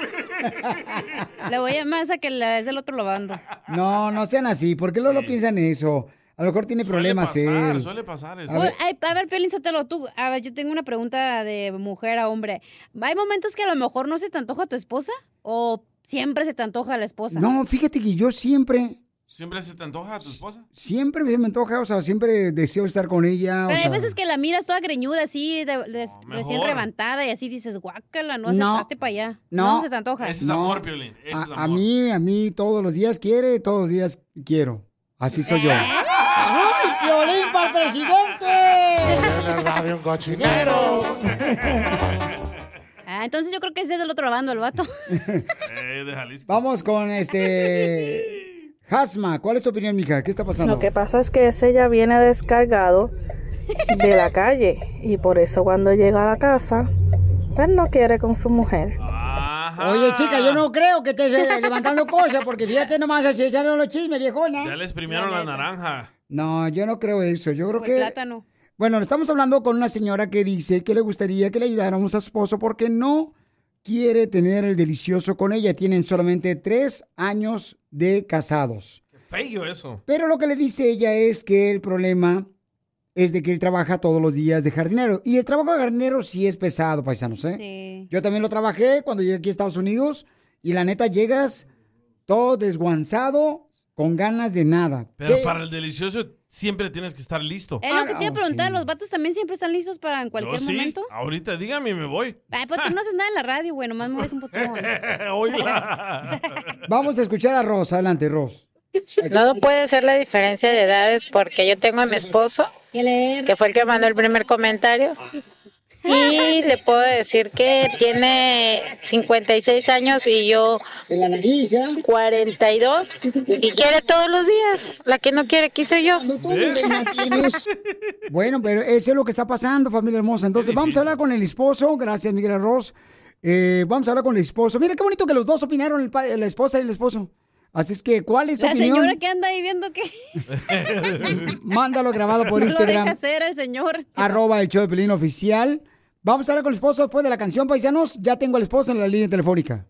Speaker 5: Le voy a más a que la- es el otro lavando.
Speaker 1: No, no sean así. ¿Por qué no lo piensan eso? A lo mejor tiene problemas
Speaker 3: pasar,
Speaker 1: él.
Speaker 3: suele pasar eso.
Speaker 1: A ver.
Speaker 5: Uy, ay, a ver, Piolín, Sotelo, tú, a ver, yo tengo una pregunta de mujer a hombre. ¿Hay momentos que a lo mejor no se te antoja tu esposa? ¿O siempre se te antoja la esposa?
Speaker 1: No, fíjate que yo siempre,
Speaker 3: ¿Siempre se te antoja a tu esposa?
Speaker 1: Siempre me antoja, o sea, siempre deseo estar con ella. o
Speaker 5: Pero hay
Speaker 1: sea,
Speaker 5: veces que la miras toda greñuda, así, de- de- recién levantada, y así dices, guácala, no
Speaker 1: No.
Speaker 5: aceptaste para allá.
Speaker 1: No.
Speaker 5: se te antoja.
Speaker 1: no. A, a mí, a mí todos los días quiere, todos los días quiero. Así soy yo. ¡Ay, Piolín para el presidente!
Speaker 21: En el radio un cochinero.
Speaker 5: Ah, entonces yo creo que ese es del otro bando, el vato.
Speaker 3: Eh, de Jalisco.
Speaker 1: Vamos con este... Hasma, ¿cuál es tu opinión, mija? ¿Qué está pasando?
Speaker 22: Lo que pasa es que ese ya viene descargado de la calle y por eso cuando llega a la casa, pues no quiere con su mujer.
Speaker 1: Oye, chica, yo no creo que estés eh, levantando cosas, porque fíjate nomás, así echaron los chismes, viejona.
Speaker 3: Ya le exprimieron la naranja.
Speaker 1: No, yo no creo eso. Yo creo
Speaker 5: O el
Speaker 1: que.
Speaker 5: plátano.
Speaker 1: Bueno, estamos hablando con una señora que dice que le gustaría que le ayudáramos a su esposo porque no quiere tener el delicioso con ella. Tienen solamente tres años de casados.
Speaker 3: Feo eso.
Speaker 1: Pero lo que le dice ella es que el problema es de que él trabaja todos los días de jardinero. Y el trabajo de jardinero sí es pesado, paisanos, ¿eh?
Speaker 5: Sí.
Speaker 1: Yo también lo trabajé cuando llegué aquí a Estados Unidos y la neta llegas todo desguanzado, con ganas de nada.
Speaker 3: Pero
Speaker 1: Pe-
Speaker 3: para el delicioso siempre tienes que estar listo.
Speaker 5: Es lo que te iba a
Speaker 1: oh,
Speaker 5: preguntar, ¿los vatos también siempre están listos para en
Speaker 3: Yo
Speaker 5: cualquier
Speaker 3: sí.
Speaker 5: momento?
Speaker 3: Ahorita dígame y me voy.
Speaker 5: Ay, pues tú no haces nada en la radio, güey, nomás mueves un botón.
Speaker 3: Oíla.
Speaker 1: Vamos a escuchar a Ross. Adelante, Ross.
Speaker 23: No puede ser la diferencia de edades porque yo tengo a mi esposo, que fue el que mandó el primer comentario, y le puedo decir que tiene 56 años y yo 42 y quiere todos los días. La que no quiere aquí soy yo.
Speaker 1: Bueno, pero eso es lo que está pasando, familia hermosa. Entonces, vamos a hablar con el esposo. Gracias, Miguel Ross. Eh, vamos a hablar con el esposo. Mira qué bonito que los dos opinaron, el la esposa y el esposo. Así es que, ¿cuál es tu
Speaker 5: La
Speaker 1: opinión?
Speaker 5: señora que anda ahí viendo que
Speaker 1: Mándalo grabado por
Speaker 5: no lo
Speaker 1: Instagram.
Speaker 5: deja hacer el señor.
Speaker 1: arroba el show de Pelín oficial. Vamos a hablar con el esposo después de la canción, paisanos. Ya tengo al esposo en la línea telefónica.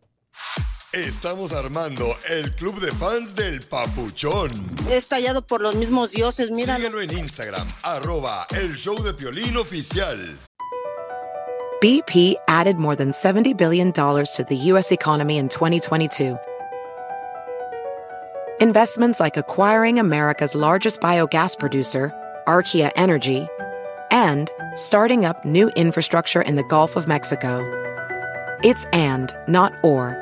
Speaker 6: Estamos armando el club de fans del Papuchón.
Speaker 24: Es tallado por los mismos dioses, mira.
Speaker 6: Síguelo en Instagram, arroba el show de Piolín oficial.
Speaker 25: BP added more than $70 billion to the U.S. economy in 2022. Investments like acquiring America's largest biogas producer, Archaea Energy, and starting up new infrastructure in the Gulf of Mexico. It's and, not or.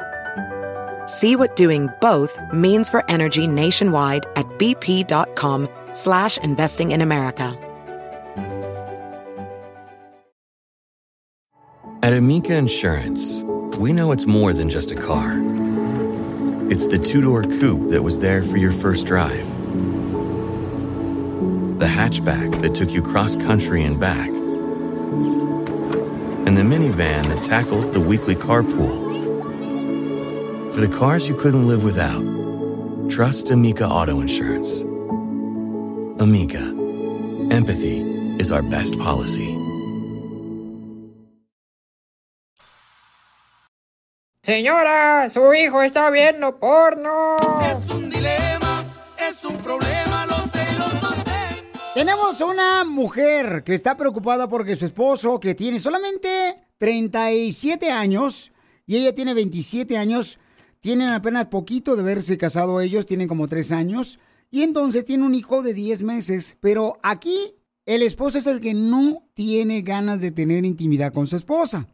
Speaker 25: See what doing both means for energy nationwide at bp.com slash investing in America.
Speaker 26: At Amica Insurance, we know it's more than just a car. It's the two door coupe that was there for your first drive, the hatchback that took you cross country and back, and the minivan that tackles the weekly carpool. For the cars you couldn't live without, trust Amica Auto Insurance. Amica, empathy is our best policy.
Speaker 27: Señora, su hijo está viendo porno.
Speaker 28: Es un dilema, es un problema, los celos sostengo.
Speaker 1: Tenemos una mujer que está preocupada porque su esposo, que tiene solamente 37 años y ella tiene 27 años, tienen apenas poquito de haberse casado ellos, tienen como 3 años, y entonces tiene un hijo de 10 meses. Pero aquí el esposo es el que no tiene ganas de tener intimidad con su esposa.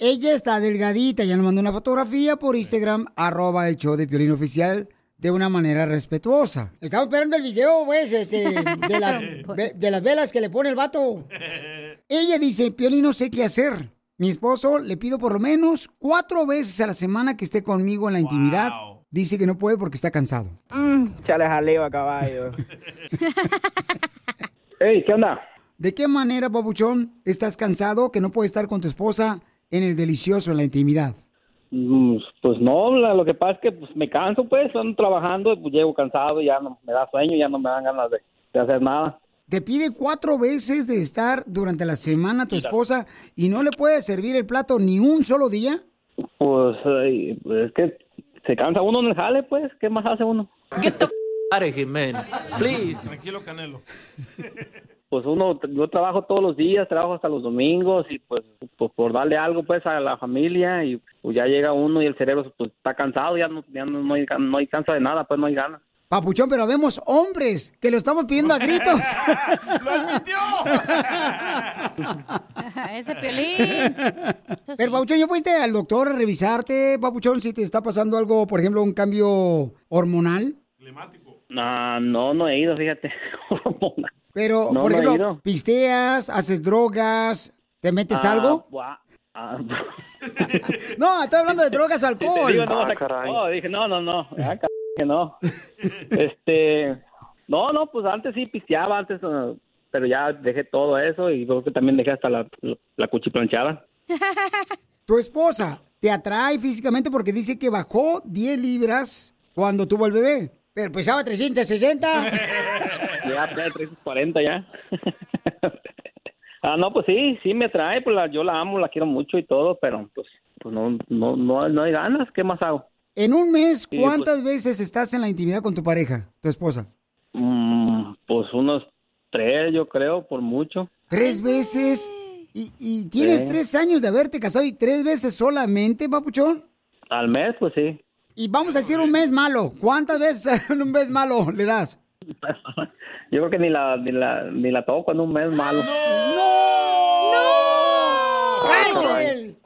Speaker 1: Ella está delgadita, ya nos mandó una fotografía por Instagram, arroba el show de Piolín Oficial, de una manera respetuosa. Estamos esperando el video, pues, este, de, la- ve- de las velas que le pone el vato. Ella dice, Piolín, no sé qué hacer. Mi esposo le pido por lo menos cuatro veces a la semana que esté conmigo en la intimidad. Dice que no puede porque está cansado.
Speaker 29: Mm, chale jaleo a caballo. Ey, ¿qué onda?
Speaker 1: ¿De qué manera, papuchón, estás cansado que no puedes estar con tu esposa en el delicioso, en la intimidad?
Speaker 29: Mm, Pues no, lo que pasa es que pues, me canso, pues, ando trabajando, pues llego cansado, ya no me da sueño, ya no me dan ganas de, de hacer nada.
Speaker 1: Te pide cuatro veces de estar durante la semana tu esposa y no le puedes servir el plato ni un solo día.
Speaker 29: Pues, pues, es que se cansa uno en el jale, pues, ¿qué más hace uno?
Speaker 28: Get the f out of here, man. Please.
Speaker 3: Tranquilo, Canelo.
Speaker 29: Pues uno, yo trabajo todos los días, trabajo hasta los domingos y pues, pues por darle algo pues a la familia y pues ya llega uno y el cerebro pues está cansado, ya no, ya no, no hay, no hay cansa de nada, pues no hay ganas.
Speaker 1: Papuchón, pero vemos hombres que lo estamos pidiendo a gritos.
Speaker 3: ¡Lo admitió!
Speaker 5: Ese piolín.
Speaker 1: Pero, Papuchón, ¿ya fuiste al doctor a revisarte, Papuchón, si te está pasando algo, por ejemplo, un cambio hormonal?
Speaker 29: No, no, no he ido, fíjate.
Speaker 1: Pero,
Speaker 29: No,
Speaker 1: por ejemplo, pisteas, haces drogas, ¿te metes
Speaker 29: Ah,
Speaker 1: algo?
Speaker 29: ah,
Speaker 1: No, estoy hablando de drogas o alcohol.
Speaker 29: digo, no, no, dije, no, no, no, ah, que no. Este, no, no, pues antes sí pisteaba, antes, eh, pero ya dejé todo eso y creo que también dejé hasta la, la cuchiplanchada.
Speaker 1: Tu esposa te atrae físicamente porque dice que bajó 10 libras cuando tuvo el bebé. Pero pesaba 360.
Speaker 29: Ya, ya, 340 ya. ah, no, pues sí, sí me trae, pues la- yo la amo, la quiero mucho y todo, pero pues, pues no, no, no, no hay ganas, ¿qué más hago?
Speaker 1: En un mes,
Speaker 29: Sí,
Speaker 1: ¿cuántas veces estás en la intimidad con tu pareja, tu esposa?
Speaker 29: Mm, pues unos tres, yo creo, por mucho.
Speaker 1: ¿Tres veces? ¿Y, y tienes
Speaker 29: Sí.
Speaker 1: tres años de haberte casado y tres veces solamente, papuchón?
Speaker 29: Al mes, pues sí.
Speaker 1: Y vamos a decir un mes malo. ¿Cuántas veces en un mes malo le das?
Speaker 29: Yo creo que ni la, ni la, ni la toco en un mes malo.
Speaker 1: ¡Cárcel!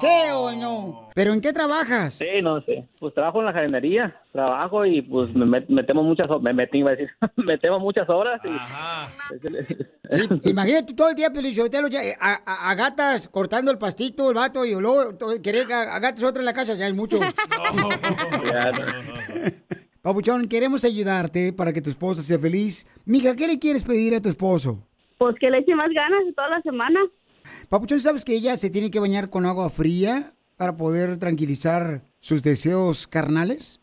Speaker 1: ¿Qué o no? ¿Pero en qué trabajas?
Speaker 29: Sí, no sé. Pues trabajo en la jardinería, trabajo y pues me met- metemos muchas horas, me metí, iba a decir, metemos muchas horas y...
Speaker 1: Sí, imagínate todo el día, Pelichotelo, ya, eh, a, a- a gatas cortando el pastito, el vato, y luego querer que a, a gatas otra en la casa, ya es mucho.
Speaker 29: Ya, no.
Speaker 1: Papuchón, queremos ayudarte para que tu esposa sea feliz. Mija, ¿qué le quieres pedir a tu esposo?
Speaker 17: Pues que le eche más ganas de toda la semana.
Speaker 1: Papuchón, ¿sabes que ella se tiene que bañar con agua fría para poder tranquilizar sus deseos carnales?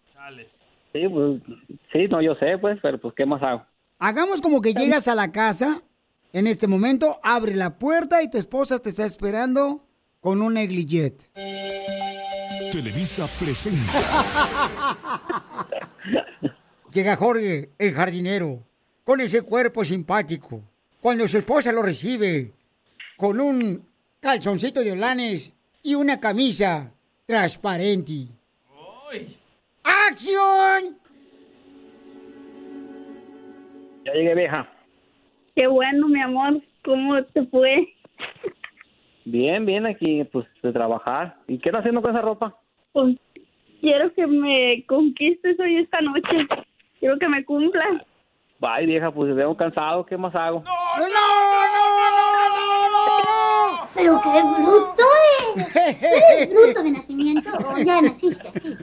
Speaker 29: Sí, pues, sí, no, yo sé, pues, pero pues, ¿qué más hago?
Speaker 1: Hagamos como que llegas a la casa en este momento, abre la puerta y tu esposa te está esperando con un negligent.
Speaker 4: Televisa presenta.
Speaker 1: Llega Jorge, el jardinero, con ese cuerpo simpático. Cuando su esposa lo recibe con un calzoncito de holanes y una camisa transparente. ¡Acción!
Speaker 29: Ya llegué, vieja.
Speaker 17: Qué bueno, mi amor. ¿Cómo te fue?
Speaker 29: Bien, bien, aquí, pues, de trabajar. ¿Y qué estás haciendo con esa ropa?
Speaker 17: Pues quiero que me conquistes hoy esta noche. Quiero que me cumplas.
Speaker 29: Ay, vieja, pues, veo cansado, ¿qué más hago?
Speaker 17: Pero qué bruto
Speaker 1: ¿Eres
Speaker 17: bruto de nacimiento o ya naciste así?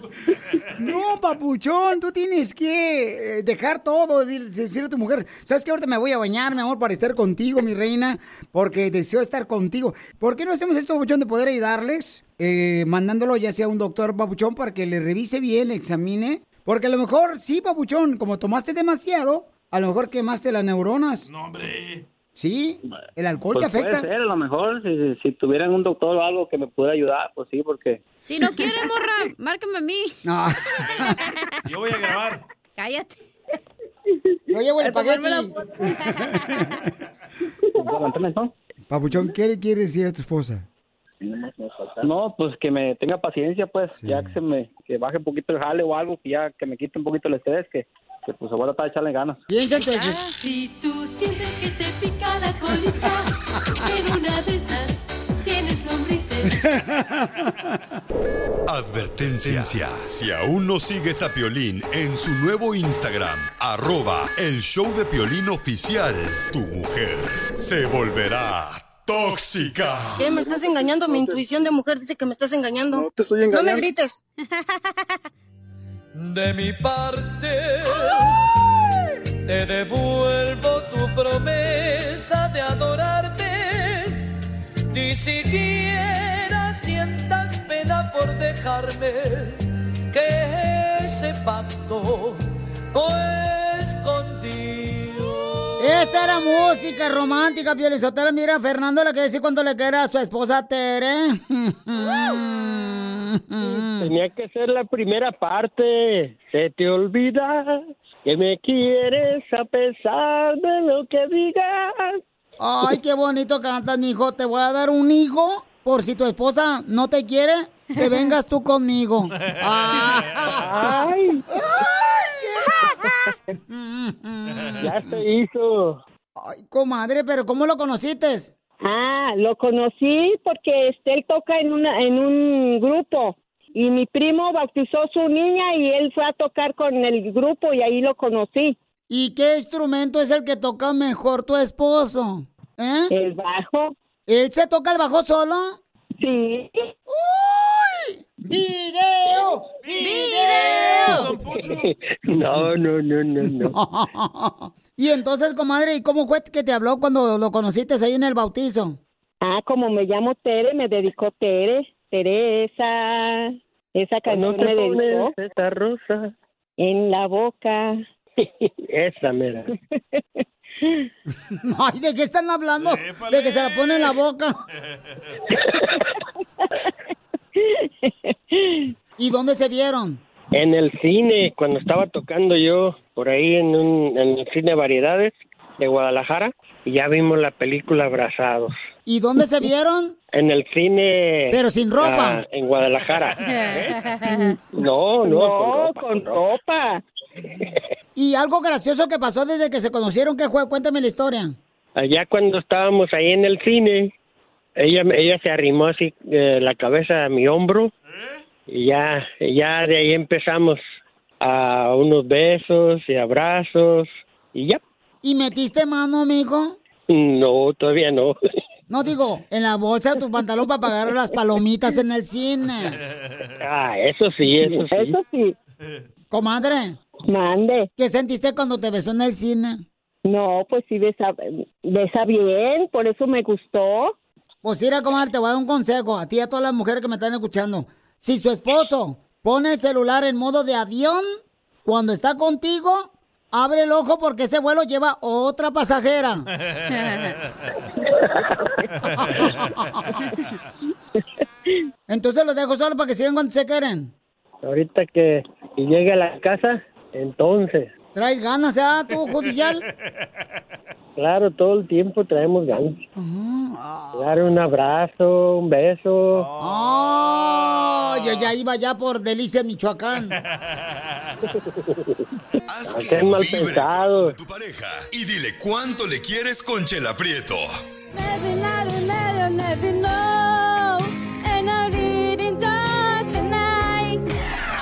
Speaker 1: No, papuchón, tú tienes que eh, dejar todo, decirle a tu mujer, ¿sabes qué? Ahorita me voy a bañar, mi amor, para estar contigo, mi reina, porque deseo estar contigo. ¿Por qué no hacemos esto, papuchón, de poder ayudarles? Eh, mandándolo ya sea a un doctor, papuchón, para que le revise bien, le examine. Porque a lo mejor, sí, papuchón, como tomaste demasiado, a lo mejor quemaste las neuronas.
Speaker 3: No, hombre.
Speaker 1: Sí, el alcohol
Speaker 29: Pues
Speaker 1: te afecta.
Speaker 29: Puede ser, a lo mejor, si, si, si tuvieran un doctor o algo que me pudiera ayudar, pues sí, porque...
Speaker 5: Si no quiere, morra, márcame a mí.
Speaker 1: No.
Speaker 3: Yo voy a grabar.
Speaker 5: Cállate.
Speaker 1: Yo llevo el
Speaker 5: Ay, pues,
Speaker 1: espagueti. Papuchón, ¿qué le quieres decir a tu esposa?
Speaker 29: No, pues que me tenga paciencia, pues, ya que se me que baje un poquito el jale o algo, que ya que me quite un poquito el estrés, que, que pues se voy a tratar de echarle ganas.
Speaker 1: Piensa
Speaker 16: Si tú sientes que te pica la colita, en una de esas tienes lombrices.
Speaker 6: Advertencia. Si aún no sigues a Piolín en su nuevo Instagram, arroba el show de Piolín oficial, tu mujer se volverá tóxica.
Speaker 24: ¿Qué? ¿Me estás engañando? Mi intuición de mujer dice que me estás engañando. No
Speaker 16: te estoy
Speaker 24: No
Speaker 16: engañando.
Speaker 24: me grites.
Speaker 16: De mi parte, te devuelvo tu promesa de adorarte. Ni siquiera sientas pena por dejarme, que ese pacto no es.
Speaker 1: Esa era música romántica, Piolizotelo. Mira, Fernando le quiere decir cuando le quiera a su esposa Tere.
Speaker 30: Tenía que ser la primera parte. Se te olvida que me quieres a pesar de lo que digas.
Speaker 1: Ay, qué bonito cantas, mijo. Te voy a dar un hijo por si tu esposa no te quiere, que vengas tú conmigo. Ah.
Speaker 16: Ay.
Speaker 30: ya se hizo.
Speaker 1: Ay, comadre, pero ¿cómo lo conociste?
Speaker 31: Ah, lo conocí porque este, él toca en, una, en un grupo y mi primo bautizó su niña y él fue a tocar con el grupo y ahí lo conocí.
Speaker 1: ¿Y qué instrumento es el que toca mejor tu esposo? ¿Eh?
Speaker 31: El bajo.
Speaker 1: ¿Él se toca el bajo solo?
Speaker 31: Sí.
Speaker 1: ¡Uy! ¡Video! ¡Video!
Speaker 30: No, no, no, no, no.
Speaker 1: y entonces, comadre, ¿y cómo fue que te habló cuando lo conociste ahí en el bautizo?
Speaker 31: Ah, como me llamo Tere, me dedicó Tere. Teresa. Esa canción
Speaker 30: te
Speaker 31: me dedicó.
Speaker 30: pones esa rosa.
Speaker 31: En la boca.
Speaker 30: Esa, mira.
Speaker 1: Ay, ¿de qué están hablando? De que se la pone en la boca. ¿Y dónde se vieron?
Speaker 30: En el cine, cuando estaba tocando yo por ahí en, un, en el cine Variedades de Guadalajara, y ya vimos la película Abrazados.
Speaker 1: ¿Y dónde se vieron?
Speaker 30: En el cine.
Speaker 1: Pero sin ropa.
Speaker 30: ah, en Guadalajara. No, no,
Speaker 31: No,
Speaker 30: con ropa.
Speaker 31: con ropa.
Speaker 1: ¿Y algo gracioso que pasó desde que se conocieron? ¿Qué fue? Cuéntame la historia.
Speaker 30: Allá cuando estábamos ahí en el cine, ella, ella se arrimó así eh, la cabeza a mi hombro y ya, ya de ahí empezamos a unos besos y abrazos y ya.
Speaker 1: ¿Y metiste mano, amigo?
Speaker 30: No, todavía no.
Speaker 1: No digo, en la bolsa de tu pantalón para pagar las palomitas en el cine.
Speaker 30: Ah, eso sí, eso sí.
Speaker 31: Eso sí.
Speaker 1: Comadre.
Speaker 31: Mande.
Speaker 1: ¿Qué sentiste cuando te besó en el cine?
Speaker 31: No, pues sí besa, besa bien, por eso me gustó.
Speaker 1: Pues mira, comadre, te voy a dar un consejo a ti y a todas las mujeres que me están escuchando. Si su esposo pone el celular en modo de avión, cuando está contigo, abre el ojo porque ese vuelo lleva otra pasajera. Entonces los dejo solo para que sigan cuando se quieren.
Speaker 30: Ahorita que llegue a la casa, entonces.
Speaker 1: ¿Traes ganas, ya, tú, judicial?
Speaker 30: Claro, todo el tiempo traemos ganas. Dar un abrazo, un beso.
Speaker 1: Oh, yo ya iba ya por Delicia, Michoacán.
Speaker 30: Qué mal pensado.
Speaker 6: Y dile cuánto le quieres con Chela Prieto.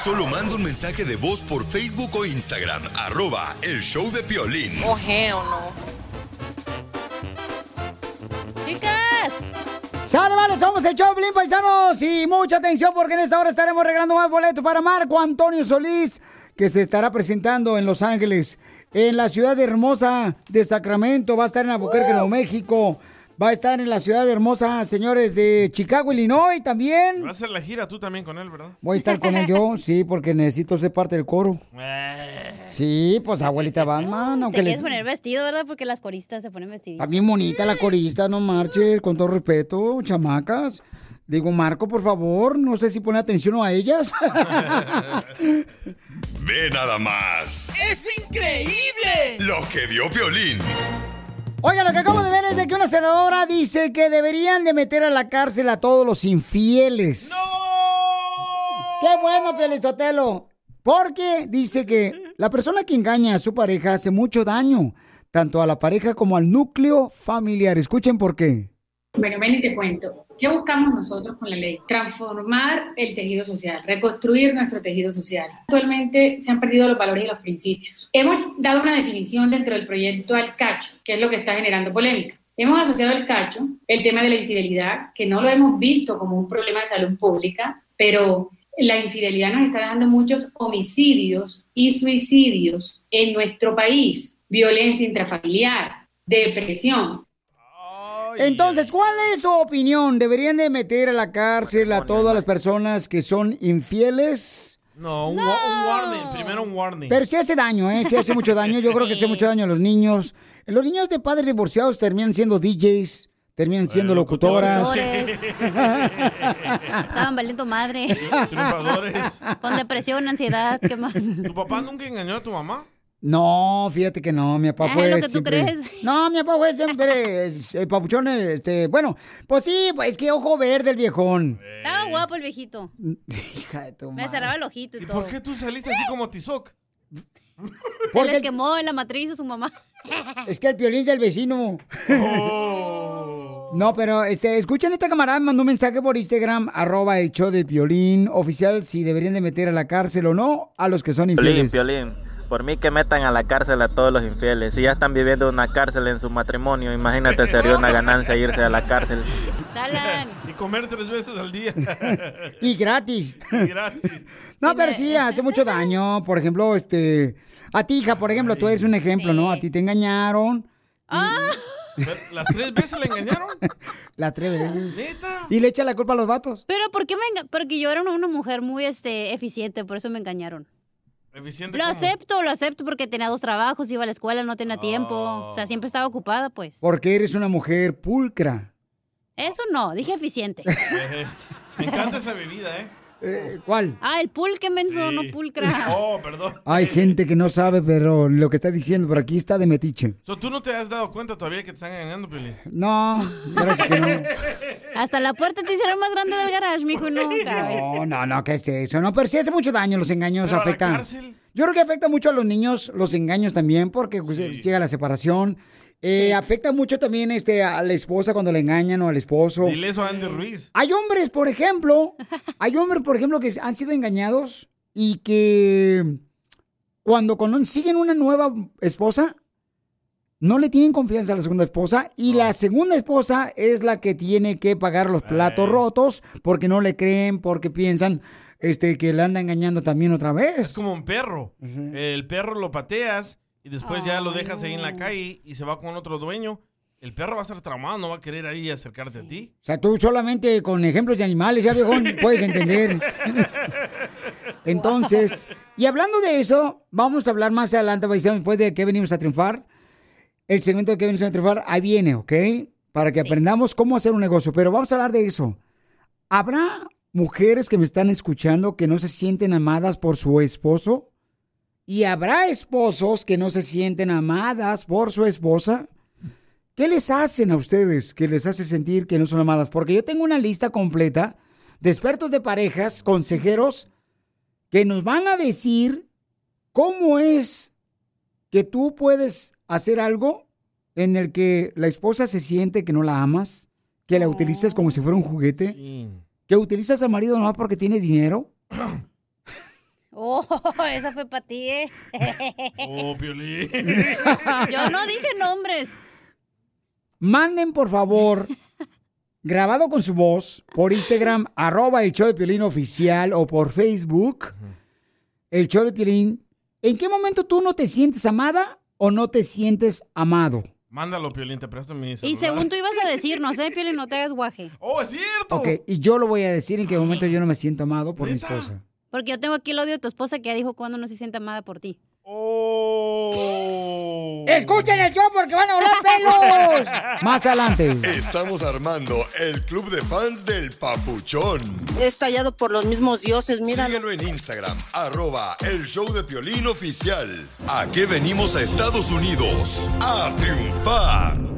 Speaker 6: Solo manda un mensaje de voz por Facebook o Instagram, arroba el show de Piolín.
Speaker 5: Oh, hell no. ¡Chicas!
Speaker 1: ¡Sale, vale! Somos el Choplin, paisanos. Y mucha atención porque en esta hora estaremos regalando más boletos para Marco Antonio Solís, que se estará presentando en Los Ángeles, en la ciudad hermosa de Sacramento, va a estar en Albuquerque, Nuevo México, va a estar en la ciudad hermosa, señores, de Chicago, Illinois también.
Speaker 3: Vas a hacer la gira tú también con él, ¿verdad?
Speaker 1: Voy a estar con él yo, sí, porque necesito ser parte del coro. Sí, pues abuelita Batman,
Speaker 5: Te
Speaker 1: aunque
Speaker 5: quieres
Speaker 1: les...
Speaker 5: poner vestido, ¿verdad? Porque las coristas se ponen vestidos.
Speaker 1: Está bien bonita la corista, no marches, con todo respeto, chamacas. Digo, Marco, por favor, no sé si pone atención a ellas.
Speaker 6: Ve nada más.
Speaker 16: ¡Es increíble!
Speaker 6: Lo que vio Piolín.
Speaker 1: Oiga, lo que acabo de ver es de que una senadora dice que deberían de meter a la cárcel a todos los infieles. ¡Qué bueno, Pelizotelo! Porque dice que la persona que engaña a su pareja hace mucho daño, tanto a la pareja como al núcleo familiar. Escuchen por qué.
Speaker 32: Bueno, ven y te cuento. ¿Qué buscamos nosotros con la ley? Transformar el tejido social, reconstruir nuestro tejido social. Actualmente se han perdido los valores y los principios. Hemos dado una definición dentro del proyecto al cacho, que es lo que está generando polémica. Hemos asociado al cacho el tema de la infidelidad, que no lo hemos visto como un problema de salud pública, pero la infidelidad nos está dando muchos homicidios y suicidios en nuestro país, violencia intrafamiliar, depresión.
Speaker 1: Entonces, ¿cuál es su opinión? ¿Deberían de meter a la cárcel a todas las personas que son infieles?
Speaker 3: No, un, wa- un warning. Primero un warning.
Speaker 1: Pero sí hace daño, ¿eh? Sí hace mucho daño. Yo creo que hace mucho daño a los niños. Los niños de padres divorciados terminan siendo DJs, terminan siendo locutoras.
Speaker 5: Estaban valiendo madre.
Speaker 3: Triunfadores.
Speaker 5: Con depresión, ansiedad, ¿qué más?
Speaker 3: ¿Tu papá nunca engañó a tu mamá?
Speaker 1: No, fíjate que no, mi papá
Speaker 5: Es
Speaker 1: fue
Speaker 5: lo que tú
Speaker 1: siempre...
Speaker 5: crees.
Speaker 1: No, mi papá fue siempre es- el papuchón, este... Bueno, pues sí, pues es que ojo verde el viejón.
Speaker 5: Estaba guapo el viejito.
Speaker 1: Hija de tu
Speaker 5: Me cerraba el ojito y,
Speaker 3: ¿Y
Speaker 5: todo.
Speaker 3: por qué tú saliste así como Tizoc?
Speaker 5: Se les quemó en la matriz a su mamá.
Speaker 1: Es que el piolín del vecino. No, pero este, escuchen esta camarada, me mandó un mensaje por Instagram, arroba el show de Piolín oficial, si deberían de meter a la cárcel o no a los que son
Speaker 33: Piolín,
Speaker 1: infieles.
Speaker 33: Piolín. Por mí que metan a la cárcel a todos los infieles. Si ya están viviendo una cárcel en su matrimonio, imagínate, sería una ganancia irse a la cárcel.
Speaker 3: Y comer tres veces al día.
Speaker 1: Y gratis.
Speaker 3: Y gratis.
Speaker 1: No, pero sí, hace mucho daño. Por ejemplo, este, a ti, hija, por ejemplo, tú eres un ejemplo, ¿no? A ti te engañaron.
Speaker 3: ¿Las tres veces le engañaron?
Speaker 1: Las tres veces.
Speaker 3: ¿Neta?
Speaker 1: Y le echa la culpa a los vatos.
Speaker 5: Pero ¿por qué me Porque yo era una, una mujer muy este, eficiente, por eso me engañaron.
Speaker 3: Eficiente
Speaker 5: Lo
Speaker 3: como-
Speaker 5: acepto, lo acepto porque tenía dos trabajos, iba a la escuela, no tenía tiempo. O sea, siempre estaba ocupada, pues.
Speaker 1: Porque eres una mujer pulcra.
Speaker 5: Eso no, dije eficiente.
Speaker 3: Me encanta esa bebida, ¿eh?
Speaker 1: ¿Cuál?
Speaker 5: Ah, el pulque menso, no pulcra.
Speaker 3: Oh, perdón.
Speaker 1: Hay gente que no sabe, pero lo que está diciendo por aquí está de metiche.
Speaker 3: So, ¿Tú no te has dado cuenta todavía que te están engañando, Piolín?
Speaker 1: No, gracias que no.
Speaker 5: Hasta la puerta te hicieron más grande del garage, mijo, y no.
Speaker 1: No, no, no, ¿qué es eso? No, pero sí hace mucho daño los engaños,
Speaker 5: Pero a la
Speaker 1: afectan.
Speaker 5: cárcel.
Speaker 1: Yo creo que afecta mucho a los niños los engaños también, porque pues, llega la separación. Eh, Afecta mucho también este, a la esposa cuando le engañan o al esposo.
Speaker 3: Dile eso a Andy Ruiz.
Speaker 1: Hay hombres, por ejemplo, hay hombres, por ejemplo, que han sido engañados y que cuando consiguen una nueva esposa, no le tienen confianza a la segunda esposa y la segunda esposa es la que tiene que pagar los platos rotos porque no le creen, porque piensan este, que le anda engañando también otra
Speaker 3: Es
Speaker 1: vez.
Speaker 3: como un perro. El perro lo pateas y después ya lo dejas ahí en la calle y se va con otro dueño. El perro va a estar traumado, no va a querer ahí acercarte a ti.
Speaker 1: O sea, tú solamente con ejemplos de animales, ya viejón, puedes entender. Entonces, y hablando de eso, vamos a hablar más adelante, después de que venimos a triunfar. El segmento de que venimos a triunfar, ahí viene, ¿ok? Para que aprendamos cómo hacer un negocio. Pero vamos a hablar de eso. ¿Habrá mujeres que me están escuchando que no se sienten amadas por su esposo? ¿Y habrá esposos que no se sienten amadas por su esposa? ¿Qué les hacen a ustedes que les hace sentir que no son amadas? Porque yo tengo una lista completa de expertos de parejas, consejeros, que nos van a decir cómo es que tú puedes hacer algo en el que la esposa se siente que no la amas, que la utilizas como si fuera un juguete, que utilizas al marido no porque tiene dinero.
Speaker 5: Oh, esa fue para ti, ¿eh?
Speaker 3: Oh, Piolín.
Speaker 5: Yo no dije nombres.
Speaker 1: Manden, por favor, grabado con su voz, por Instagram, arroba el show de Piolín oficial, o por Facebook, el show de Piolín. ¿En qué momento tú no te sientes amada o no te sientes amado?
Speaker 3: Mándalo, Piolín, te presto mi
Speaker 5: Y
Speaker 3: celular.
Speaker 5: según tú ibas a decir, no sé, Pioli, no te hagas guaje.
Speaker 3: ¡Oh, es cierto!
Speaker 1: Ok, y yo lo voy a decir en qué momento yo no me siento amado por mi esposa.
Speaker 5: Porque yo tengo aquí el audio de tu esposa que ya dijo cuando no se siente amada por ti.
Speaker 1: ¡Escuchen el show porque van a volar pelos! Más adelante.
Speaker 6: Estamos armando el club de fans del Papuchón.
Speaker 24: Es tallado por los mismos dioses, mira.
Speaker 6: Síguelo en Instagram, arroba el show de Piolín oficial. ¿A qué venimos a Estados Unidos? ¡A triunfar!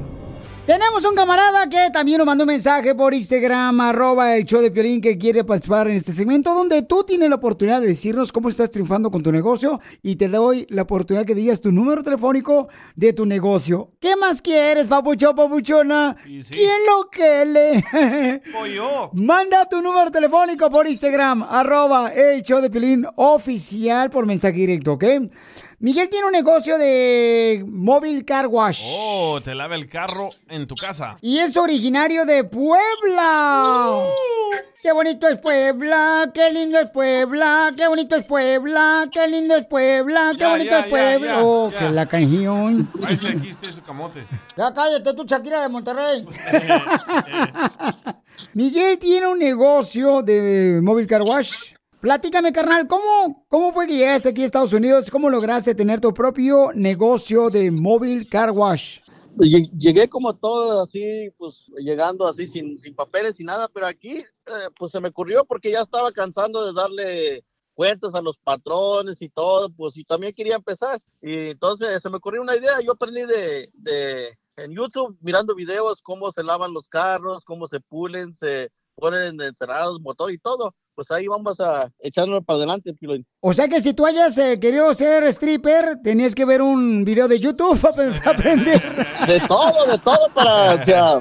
Speaker 1: Tenemos un camarada que también nos mandó un mensaje por Instagram, arroba el show de Piolín, que quiere participar en este segmento, donde tú tienes la oportunidad de decirnos cómo estás triunfando con tu negocio y te doy la oportunidad que digas tu número telefónico de tu negocio. ¿Qué más quieres, papucho, papuchona? ¿Quién lo que le?
Speaker 3: yo.
Speaker 1: Manda tu número telefónico por Instagram, arroba el show de Piolín oficial por mensaje directo, ¿ok? Miguel tiene un negocio de móvil car wash.
Speaker 3: Oh, te lava el carro en tu casa.
Speaker 1: Y es originario de Puebla. Qué bonito es Puebla, qué lindo es Puebla, qué bonito es Puebla, qué lindo es Puebla, qué
Speaker 3: Ya,
Speaker 1: bonito
Speaker 3: ya,
Speaker 1: es Puebla.
Speaker 3: ya,
Speaker 1: oh, que la canción.
Speaker 3: Ahí se aquí está su camote.
Speaker 1: Ya cállate tú, Shakira de Monterrey. Miguel tiene un negocio de móvil car wash. Platícame, carnal, ¿cómo, ¿cómo fue que llegaste aquí a Estados Unidos? ¿Cómo lograste tener tu propio negocio de móvil car wash?
Speaker 34: Lle- Llegué como todo así, pues llegando así sin, sin papeles, sin nada, pero aquí eh, pues se me ocurrió porque ya estaba cansando de darle cuentas a los patrones y todo, pues y también quería empezar. Y entonces se me ocurrió una idea, yo aprendí de, de en YouTube mirando videos cómo se lavan los carros, cómo se pulen, se ponen encerrados, motor y todo. Pues ahí vamos a echarnos para adelante, Piolín.
Speaker 1: O sea que si tú hayas eh, querido ser stripper, tenías que ver un video de YouTube para aprender.
Speaker 34: De todo, de todo para, o sea,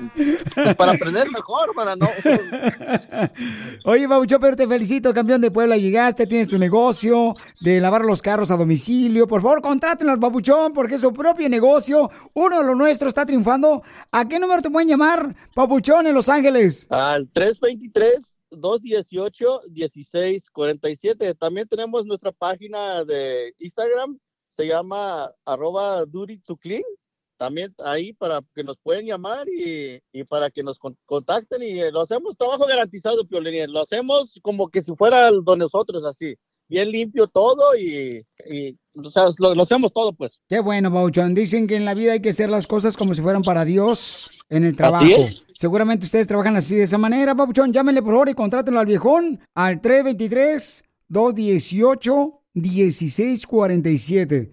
Speaker 34: pues, para aprender mejor, para no.
Speaker 1: Oye, Babuchón, pero te felicito, campeón de Puebla. Llegaste, tienes tu negocio de lavar los carros a domicilio. Por favor, contrátenlo al Babuchón porque es su propio negocio. Uno de los nuestros está triunfando. ¿A qué número te pueden llamar, Babuchón, en Los Ángeles?
Speaker 34: Al 323 218-1647. También tenemos nuestra página de Instagram, se llama arroba duty to clean. También ahí para que nos pueden llamar y, y para que nos con- contacten y eh, lo hacemos trabajo garantizado, Piolín. Lo hacemos como que si fuera de nosotros, así. Bien limpio todo y, y, o sea, lo, lo hacemos todo, pues.
Speaker 1: Qué bueno, Babuchón. Dicen que en la vida hay que hacer las cosas como si fueran para Dios en el trabajo.
Speaker 34: es.
Speaker 1: Seguramente ustedes trabajan así de esa manera, Babuchón. Llámenle por favor y contrátenlo al viejón al 323-218-1647.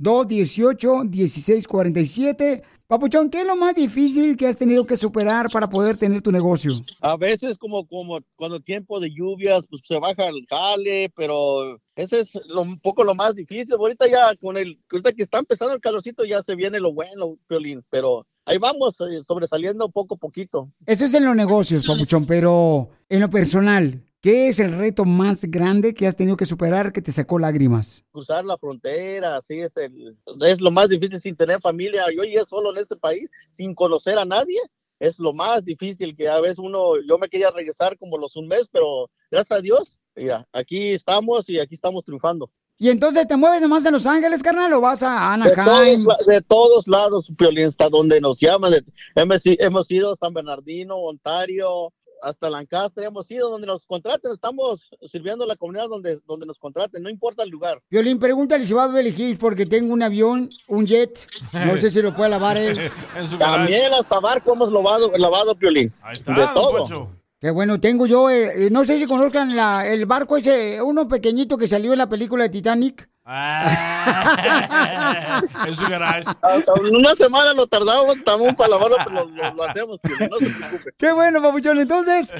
Speaker 1: 323-218-1647. Papuchón, ¿qué es lo más difícil que has tenido que superar para poder tener tu negocio?
Speaker 34: A veces como, como cuando tiempo de lluvias, pues se baja el jale, pero ese es lo, un poco lo más difícil. Ahorita ya con el, ahorita que está empezando el calorcito ya se viene lo bueno, Piolín, pero ahí vamos eh, sobresaliendo poco a poquito.
Speaker 1: Eso es en los negocios, Papuchón, pero en lo personal, ¿qué es el reto más grande que has tenido que superar que te sacó lágrimas?
Speaker 34: Cruzar la frontera, así es el, es lo más difícil sin tener familia. Yo ya solo en este país, sin conocer a nadie. Es lo más difícil que a veces uno, yo me quería regresar como los un mes, pero gracias a Dios, mira, aquí estamos y aquí estamos triunfando.
Speaker 1: ¿Y entonces te mueves nomás en Los Ángeles, carnal, o vas a
Speaker 34: De todos,
Speaker 1: Anaheim?
Speaker 34: de todos lados, Piolín, hasta donde nos llaman. hemos, hemos ido a San Bernardino, Ontario, hasta Lancaster, hemos ido donde nos contraten. Estamos sirviendo a la comunidad donde, donde nos contraten, no importa el lugar.
Speaker 1: Violín, pregúntale si va a Beverly Hills porque tengo un avión, un jet. No sé si lo puede lavar él.
Speaker 34: También hasta barco hemos lavado, lavado Piolín. de todo.
Speaker 1: Qué bueno, tengo yo, eh, eh, no sé si conozcan la, el barco ese, uno pequeñito que salió en la película de Titanic.
Speaker 3: en su garage.
Speaker 34: Hasta una semana lo tardamos, estamos para lavarlo, pero lo, lo- lo hacemos, Piolín, no se preocupe.
Speaker 1: Qué bueno, papuchón. Entonces,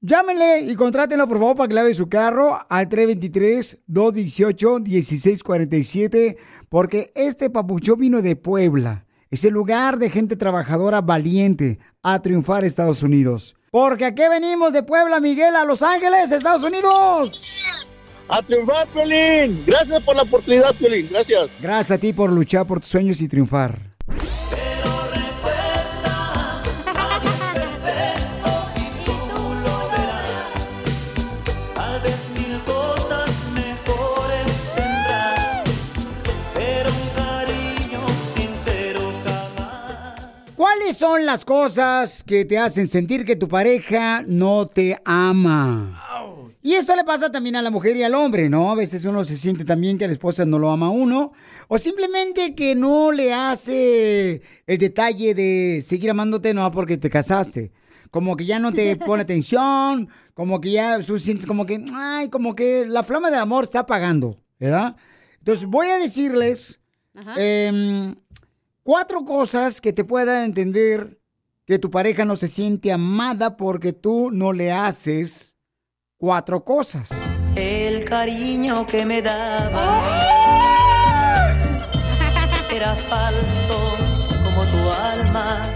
Speaker 1: llámenle y contrátenlo, por favor, para que lave su carro al 323-218-1647, porque este papuchón vino de Puebla. Es el lugar de gente trabajadora valiente a triunfar Estados Unidos. Porque aquí venimos de Puebla, Miguel, a Los Ángeles, Estados Unidos.
Speaker 34: A triunfar, Piolín. Gracias por la oportunidad, Piolín. Gracias.
Speaker 1: Gracias a ti por luchar por tus sueños y triunfar. ¿Cuáles son las cosas que te hacen sentir que tu pareja no te ama? Y eso le pasa también a la mujer y al hombre, ¿no? A veces uno se siente también que la esposa no lo ama a uno, o simplemente que no le hace el detalle de seguir amándote, no porque te casaste. Como que ya no te pone atención, como que ya tú sientes como que, ay, como que la flama del amor está apagando, ¿verdad? Entonces voy a decirles em, cuatro cosas que te puedan entender que tu pareja no se siente amada porque tú no le haces cuatro cosas.
Speaker 16: El cariño que me daba era falso como tu alma.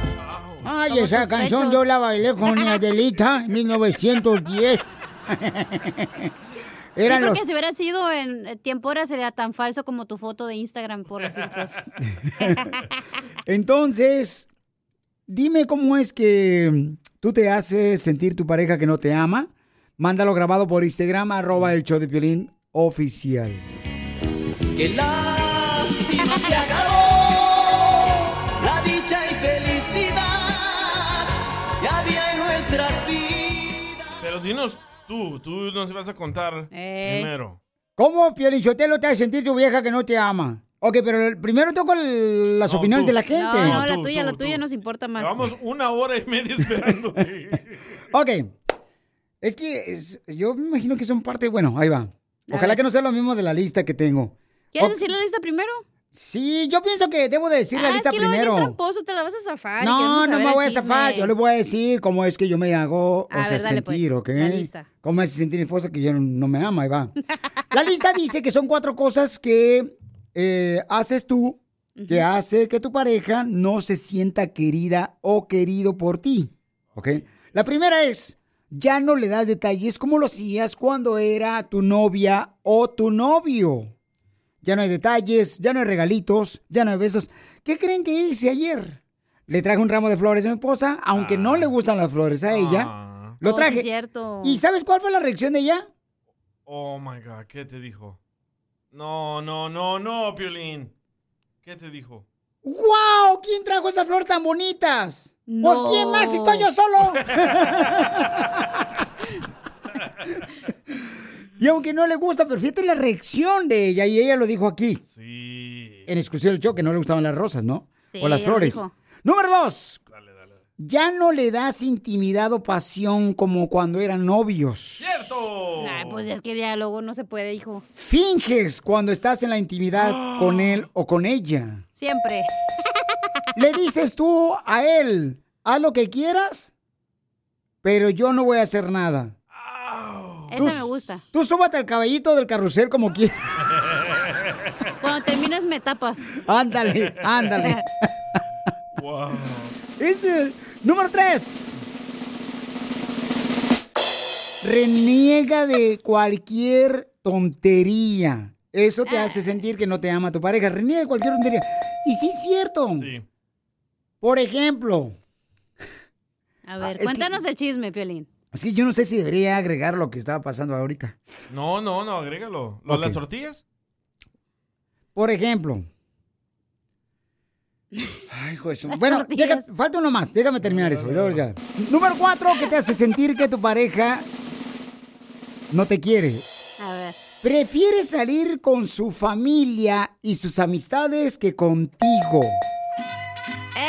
Speaker 1: Ay, esa canción yo la bailé con mi Adelita en 1910. Eran
Speaker 5: sí,
Speaker 1: los...
Speaker 5: porque si hubiera sido en tiempo ahora sería tan falso como tu foto de Instagram por los filtros.
Speaker 1: Entonces, dime cómo es que tú te haces sentir tu pareja que no te ama. Mándalo grabado por Instagram, arroba el show de Piolín oficial.
Speaker 16: Que lástima se acabó la dicha y felicidad que había en nuestras vidas.
Speaker 3: Pero dinos tú, tú nos vas a contar
Speaker 5: Eh.
Speaker 3: primero.
Speaker 1: ¿Cómo, Piolín Sotelo, te hace sentir tu vieja que no te ama? Ok, pero primero toco el- las opiniones de la gente.
Speaker 5: No, no, la tuya, la tuya nos importa más.
Speaker 3: Llevamos una hora y media esperando.
Speaker 1: Ok. Es que es- yo me imagino que son parte, bueno, ahí va. Ojalá que no sea lo mismo de la lista que tengo.
Speaker 5: ¿Quieres
Speaker 1: Ok.
Speaker 5: decir la lista primero?
Speaker 1: Sí, yo pienso que debo de decir la
Speaker 5: Ah, es
Speaker 1: lista
Speaker 5: que es bien
Speaker 1: primero.
Speaker 5: tramposo, te la vas a zafar.
Speaker 1: No, no me voy a zafar. Yo le voy a decir cómo es que yo me hago,
Speaker 5: A
Speaker 1: o sea,
Speaker 5: ver, dale, pues,
Speaker 1: sentir, ¿ok?
Speaker 5: la lista.
Speaker 1: Cómo hace sentir mi esposa que ya no, me ama, ahí va. La lista dice que son cuatro cosas que eh, haces tú que hace que tu pareja no se sienta querida o querido por ti, ¿ok? La primera es, ya no le das detalles como lo hacías cuando era tu novia o tu novio. Ya no hay detalles, ya no hay regalitos, ya no hay besos. ¿Qué creen que hice ayer? Le traje un ramo de flores a mi esposa, aunque no le gustan las flores a ella. Lo
Speaker 5: Oh, sí,
Speaker 1: traje.
Speaker 5: cierto.
Speaker 1: ¿Y sabes cuál fue la reacción de ella?
Speaker 3: Oh my God, ¿qué te dijo? No, no, no, no, Piolín. ¿Qué te dijo?
Speaker 1: ¡Wow! ¿Quién trajo esas flores tan bonitas? Pues quién más si estoy yo solo. y aunque no le gusta, pero fíjate la reacción de ella y ella lo dijo aquí. Sí. En exclusión del show que no le gustaban las rosas, ¿no?
Speaker 5: Sí,
Speaker 1: o las flores. Número dos. Ya no le das intimidad o pasión como cuando eran novios.
Speaker 5: Ay, pues es que ya luego no se puede, hijo.
Speaker 1: Finges cuando estás en la intimidad con él o con ella.
Speaker 5: Siempre.
Speaker 1: Le dices tú a él, haz lo que quieras, pero yo no voy a hacer nada.
Speaker 5: Esa me gusta.
Speaker 1: Tú súbate al caballito del carrusel como quieras.
Speaker 5: Cuando terminas me tapas.
Speaker 1: Ándale, ándale.
Speaker 3: Wow.
Speaker 1: Ese, número tres. Reniega de cualquier tontería. Eso te hace sentir que no te ama tu pareja. Reniega de cualquier tontería. Y sí es cierto. Por ejemplo,
Speaker 5: A ver,
Speaker 1: Ah, es que-
Speaker 5: cuéntanos el chisme, Piolín.
Speaker 1: es que yo no sé si debería agregar lo que estaba pasando ahorita.
Speaker 3: No, no, no, agrégalo. ¿Lo las tortillas?
Speaker 1: Por ejemplo. Ay, hijo de su- Bueno, deja- falta uno más. Déjame terminar eso. Número cuatro, que te hace sentir que tu pareja no te quiere.
Speaker 5: A ver.
Speaker 1: Prefiere salir con su familia y sus amistades que contigo.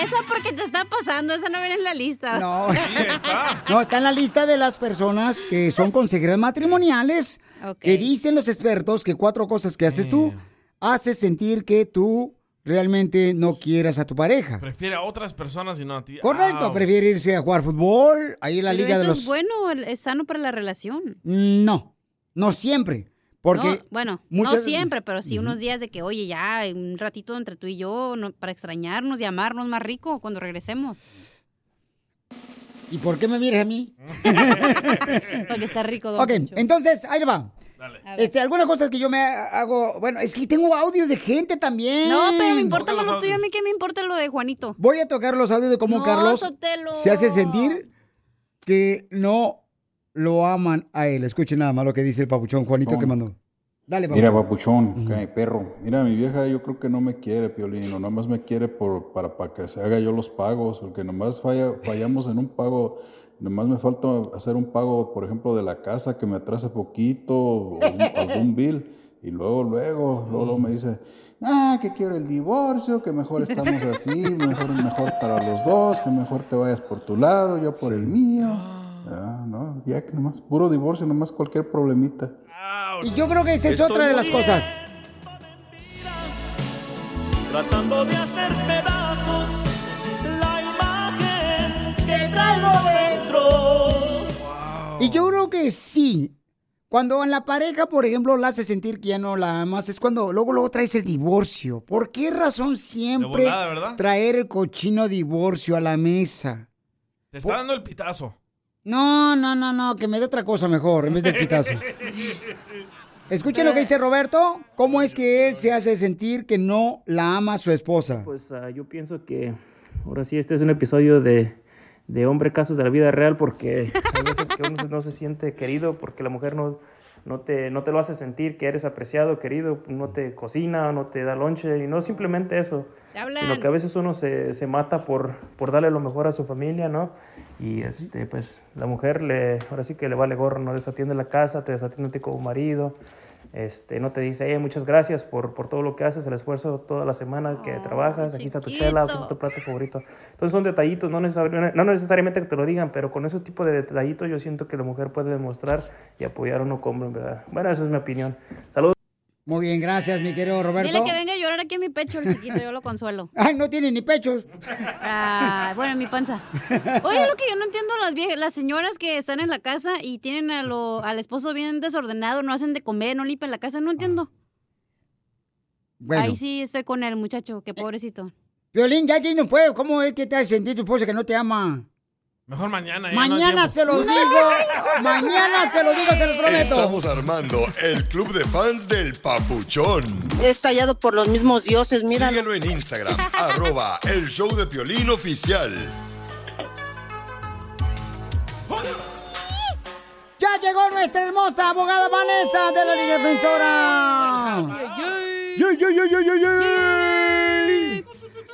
Speaker 5: Esa porque te está pasando, esa no viene en la lista.
Speaker 1: No. No, está en la lista de las personas que son consejeras matrimoniales, que dicen los expertos que cuatro cosas que haces tú hace sentir que tú realmente no quieras a tu pareja.
Speaker 3: Prefiere a otras personas y no a ti.
Speaker 1: Correcto,
Speaker 3: Au.
Speaker 1: prefiere irse a jugar fútbol, ahí en la
Speaker 5: Pero
Speaker 1: liga de los...
Speaker 5: es bueno, es sano para la relación.
Speaker 1: No, no siempre, porque...
Speaker 5: No, bueno,
Speaker 1: muchas-
Speaker 5: no siempre, pero sí unos días de que, oye, ya, un ratito entre tú y yo, no- para extrañarnos y amarnos más rico cuando regresemos.
Speaker 1: ¿Y por qué me miras a mí?
Speaker 5: Porque está rico, don
Speaker 1: Ok,
Speaker 5: Poncho.
Speaker 1: entonces, ahí va.
Speaker 5: Ver.
Speaker 1: Este, algunas cosas que yo me hago, bueno, es que tengo audios de gente también.
Speaker 5: No, pero me importa lo tuyo, a mí que me importa lo de Juanito.
Speaker 1: Voy a tocar los audios de cómo
Speaker 5: No,
Speaker 1: Carlos
Speaker 5: Sotelo.
Speaker 1: se hace sentir que no lo aman a él. Escuchen nada más lo que dice el papuchón Juanito que mandó. Dale, papuchón.
Speaker 35: Mira, papuchón, mi perro. Mira, mi vieja yo creo que no me quiere, Piolín, o nada más me quiere por, para, para que se haga yo los pagos, porque nomás falla, fallamos en un pago, nomás me falta hacer un pago, por ejemplo, de la casa que me atrasa poquito, o un- algún bill, y luego, luego, luego, luego me dice, ah, que quiero el divorcio, que mejor estamos así, mejor, mejor para los dos, que mejor te vayas por tu lado, yo por el mío. Ah, no, ya que nomás, puro divorcio, nomás cualquier problemita.
Speaker 1: Y yo creo que esa es
Speaker 35: Estoy
Speaker 1: otra de las cosas.
Speaker 16: Tratando de hacer pedazos la imagen que traigo dentro.
Speaker 1: Y yo creo que sí. Cuando en la pareja, por ejemplo, la hace sentir que ya no la amas, es cuando luego, luego traes el divorcio. ¿Por qué razón siempre traer el cochino divorcio a la mesa?
Speaker 3: Te está dando el pitazo.
Speaker 1: No, no, no, no, que me dé otra cosa mejor en vez del pitazo. Escuchen lo que dice Roberto. ¿Cómo es que él se hace sentir que no la ama a su esposa?
Speaker 36: Pues ah, yo pienso que ahora sí este es un episodio de, de hombre casos de la vida real porque hay veces que uno no se siente querido porque la mujer no, no, te, no te lo hace sentir que eres apreciado, querido, no te cocina, no te da lonche y no simplemente eso, sino que a veces uno se, se mata por, por darle lo mejor a su familia, ¿no? Y este, pues la mujer le, ahora sí que le vale gorro, no desatiende la casa, te desatiende a ti como marido. Este, no te dice, "Eh, muchas gracias por, por todo lo que haces, el esfuerzo toda la semana que trabajas, aquí está tu chela, aquí está tu plato favorito. Entonces son detallitos, no, necesar- no necesariamente que te lo digan, pero con ese tipo de detallitos yo siento que la mujer puede demostrar y apoyar a como hombre, ¿verdad? Bueno, esa es mi opinión. Saludos.
Speaker 1: Muy bien, gracias, mi querido Roberto.
Speaker 5: Dile que venga a llorar aquí en mi pecho el chiquito, yo lo consuelo.
Speaker 1: Ay, no tiene ni pechos.
Speaker 5: Ah, bueno, en mi panza. Oye, lo que yo no entiendo, las viejas, las señoras que están en la casa y tienen a lo, al esposo bien desordenado, no hacen de comer, no limpian la casa, no entiendo.
Speaker 1: Bueno.
Speaker 5: Ahí sí estoy con el muchacho, que pobrecito.
Speaker 1: Violín, ya no puede. ¿Cómo es que te hace sentir tu esposa que no te ama?
Speaker 3: Mejor mañana. no
Speaker 1: Mañana se los digo. Mañana se los digo, se los prometo.
Speaker 6: Estamos armando el club de fans del Papuchón.
Speaker 24: Es tallado por los mismos dioses, mira.
Speaker 6: Síguelo en Instagram, arroba el show de Piolín oficial.
Speaker 1: Ya llegó nuestra hermosa abogada Vanessa de la Liga Defensora. ¡Yay, yay, yay, yay, yay, yay!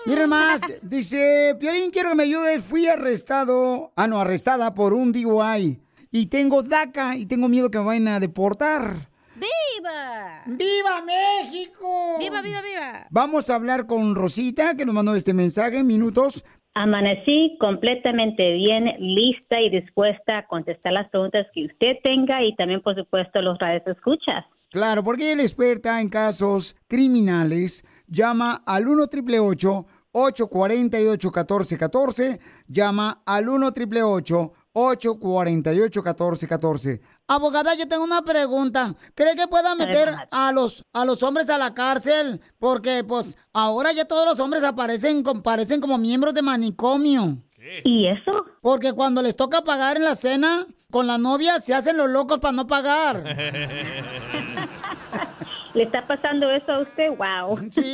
Speaker 1: Miren más, dice, Piolín, quiero que me ayudes. Fui arrestado, ah, no, arrestada por un DUI. Y tengo DACA y tengo miedo que me vayan a deportar.
Speaker 5: ¡Viva!
Speaker 1: ¡Viva México!
Speaker 5: ¡Viva, viva, viva!
Speaker 1: Vamos a hablar con Rosita, que nos mandó este mensaje en minutos.
Speaker 37: Amanecí completamente bien, lista y dispuesta a contestar las preguntas que usted tenga y también, por supuesto, los radios escuchas.
Speaker 1: Claro, porque ella es experta en casos criminales. Llama al 1 888 848 1414 Llama al 1 888 848 1414 Abogada, yo tengo una pregunta. ¿Cree que pueda meter a los, a los hombres a la cárcel? Porque, pues, ahora ya todos los hombres aparecen, parecen como miembros de manicomio.
Speaker 37: ¿Y eso?
Speaker 1: Porque cuando les toca pagar en la cena con la novia, se hacen los locos para no pagar.
Speaker 37: ¿Le está pasando eso a usted? ¡Wow!
Speaker 1: Sí.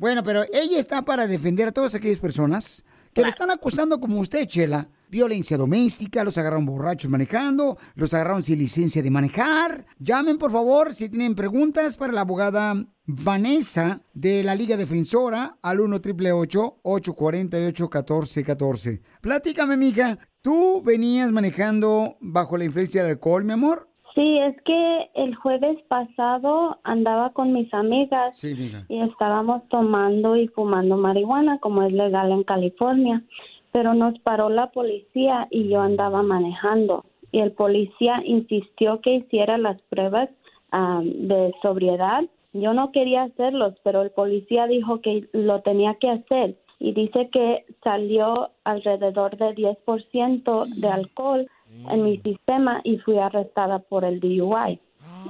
Speaker 1: Bueno, pero ella está para defender a todas aquellas personas que le están acusando como usted, Chela. Violencia doméstica, los agarraron borrachos manejando, los agarraron sin licencia de manejar. Llamen, por favor, si tienen preguntas para la abogada Vanessa de la Liga Defensora al 1 888 848 1414 Platícame, mija, ¿tú venías manejando bajo la influencia del alcohol, mi amor?
Speaker 17: Sí, es que el jueves pasado andaba con mis amigas
Speaker 1: Sí,
Speaker 17: y estábamos tomando y fumando marihuana, como es legal en California. Pero nos paró la policía y yo andaba manejando. Y el policía insistió que hiciera las pruebas de sobriedad. Yo no quería hacerlos, pero el policía dijo que lo tenía que hacer. Y dice que salió alrededor de 10% de alcohol en mi sistema y fui arrestada por el DUI.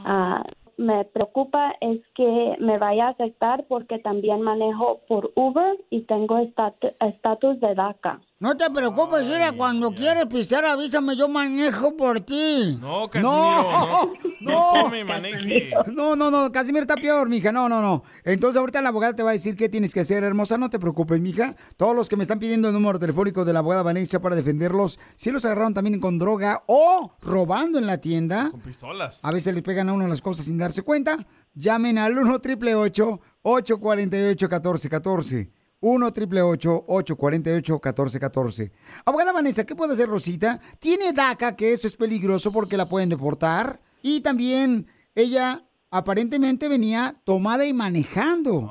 Speaker 17: Ah, me preocupa es que me vaya a afectar porque también manejo por Uber y tengo estat- estatus de DACA.
Speaker 1: No te preocupes, mira, cuando quieres pisar, avísame, yo manejo por ti.
Speaker 3: No, Casimiro, no. No maneje.
Speaker 1: No, no, no, Casimiro está peor, mija, no, no, no. Entonces ahorita la abogada te va a decir qué tienes que hacer, hermosa, no te preocupes, mija. Todos los que me están pidiendo el número telefónico de la abogada Vanessa para defenderlos, si los agarraron también con droga o robando en la tienda,
Speaker 3: Con pistolas.
Speaker 1: a veces le pegan a uno las cosas sin darse cuenta, llamen al 1 888 848 1414 1 888 848 1414 Abogada Vanessa, ¿qué puede hacer Rosita? Tiene DACA, que eso es peligroso porque la pueden deportar. Y también ella aparentemente venía tomada y manejando.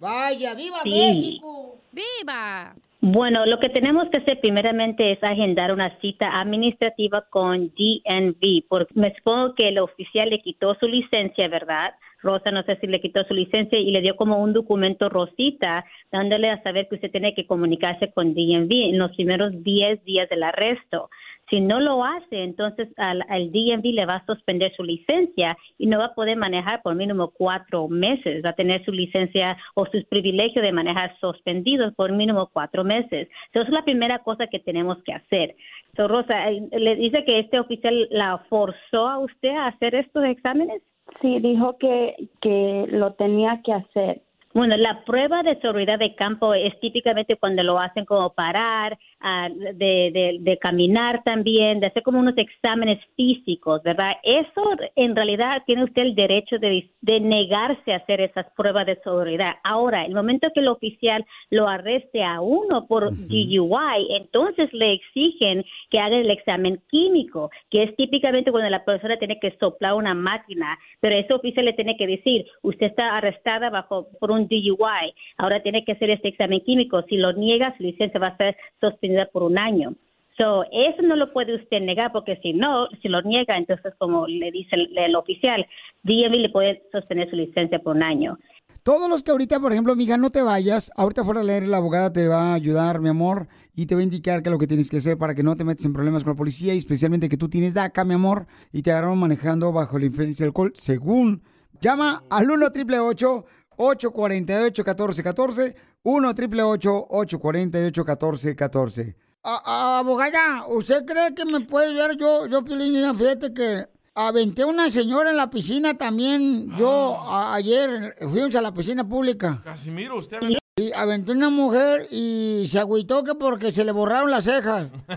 Speaker 1: Vaya, viva
Speaker 37: Sí.
Speaker 1: México.
Speaker 5: ¡Viva!
Speaker 37: Bueno, lo que tenemos que hacer primeramente es agendar una cita administrativa con DNV, porque me supongo que el oficial le quitó su licencia, ¿verdad? Rosa, no sé si le quitó su licencia y le dio como un documento rosita, dándole a saber que usted tiene que comunicarse con DNV en los primeros 10 días del arresto. Si no lo hace, entonces al, al DMV le va a suspender su licencia y no va a poder manejar por mínimo cuatro meses. Va a tener su licencia o sus privilegios de manejar suspendidos por mínimo cuatro meses. Eso es la primera cosa que tenemos que hacer. So, Rosa, ¿le dice que este oficial la forzó a usted a hacer estos exámenes?
Speaker 17: Sí, dijo que, que lo tenía que hacer.
Speaker 37: Bueno, la prueba de seguridad de campo es típicamente cuando lo hacen como parar, ah, de, de, de caminar también, de hacer como unos exámenes físicos, ¿verdad? Eso en realidad tiene usted el derecho de, de negarse a hacer esas pruebas de seguridad. Ahora, el momento que el oficial lo arreste a uno por DUI, entonces le exigen que haga el examen químico, que es típicamente cuando la persona tiene que soplar una máquina, pero ese oficial le tiene que decir, usted está arrestada bajo por un DUI, ahora tiene que hacer este examen químico, si lo niega, su licencia va a ser suspendida por un año. So, eso no lo puede usted negar porque si no, si lo niega, entonces como le dice el, el oficial, DMV le puede sostener su licencia por un año.
Speaker 1: Todos los que ahorita, por ejemplo, amiga, no te vayas. Ahorita fuera a leer, la abogada te va a ayudar, mi amor, y te va a indicar qué es lo que tienes que hacer para que no te metas en problemas con la policía, y especialmente que tú tienes DACA, mi amor, y te agarraron manejando bajo la influencia del alcohol, según. Llama al 1 888 848 1414 1 888 848 1414 Abogada, ¿usted cree que me puede ayudar? Yo, yo, Piolín, fíjate que aventé una señora en la piscina también. Yo a- ayer fuimos a la piscina pública.
Speaker 3: Casimiro, usted
Speaker 1: Y aventé una mujer y se agüitó que porque se le borraron las cejas.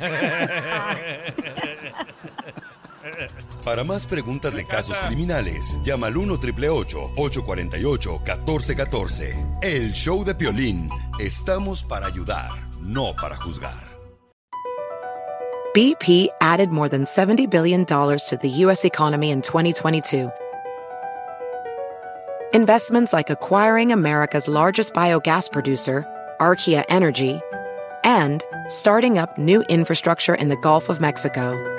Speaker 6: Para más preguntas de casos criminales, llama al 1 848 1414 El show de Piolín. Estamos para ayudar, no para juzgar.
Speaker 25: BP added more than $70 billion to the U.S. economy in 2022. Investments like acquiring America's largest biogas producer, Archaea Energy, and starting up new infrastructure in the Gulf of Mexico.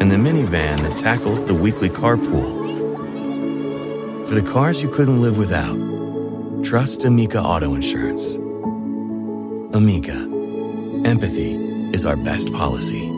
Speaker 38: and the minivan that tackles the weekly carpool. For the cars you couldn't live without, trust Amica Auto Insurance. Amica, empathy is our best policy.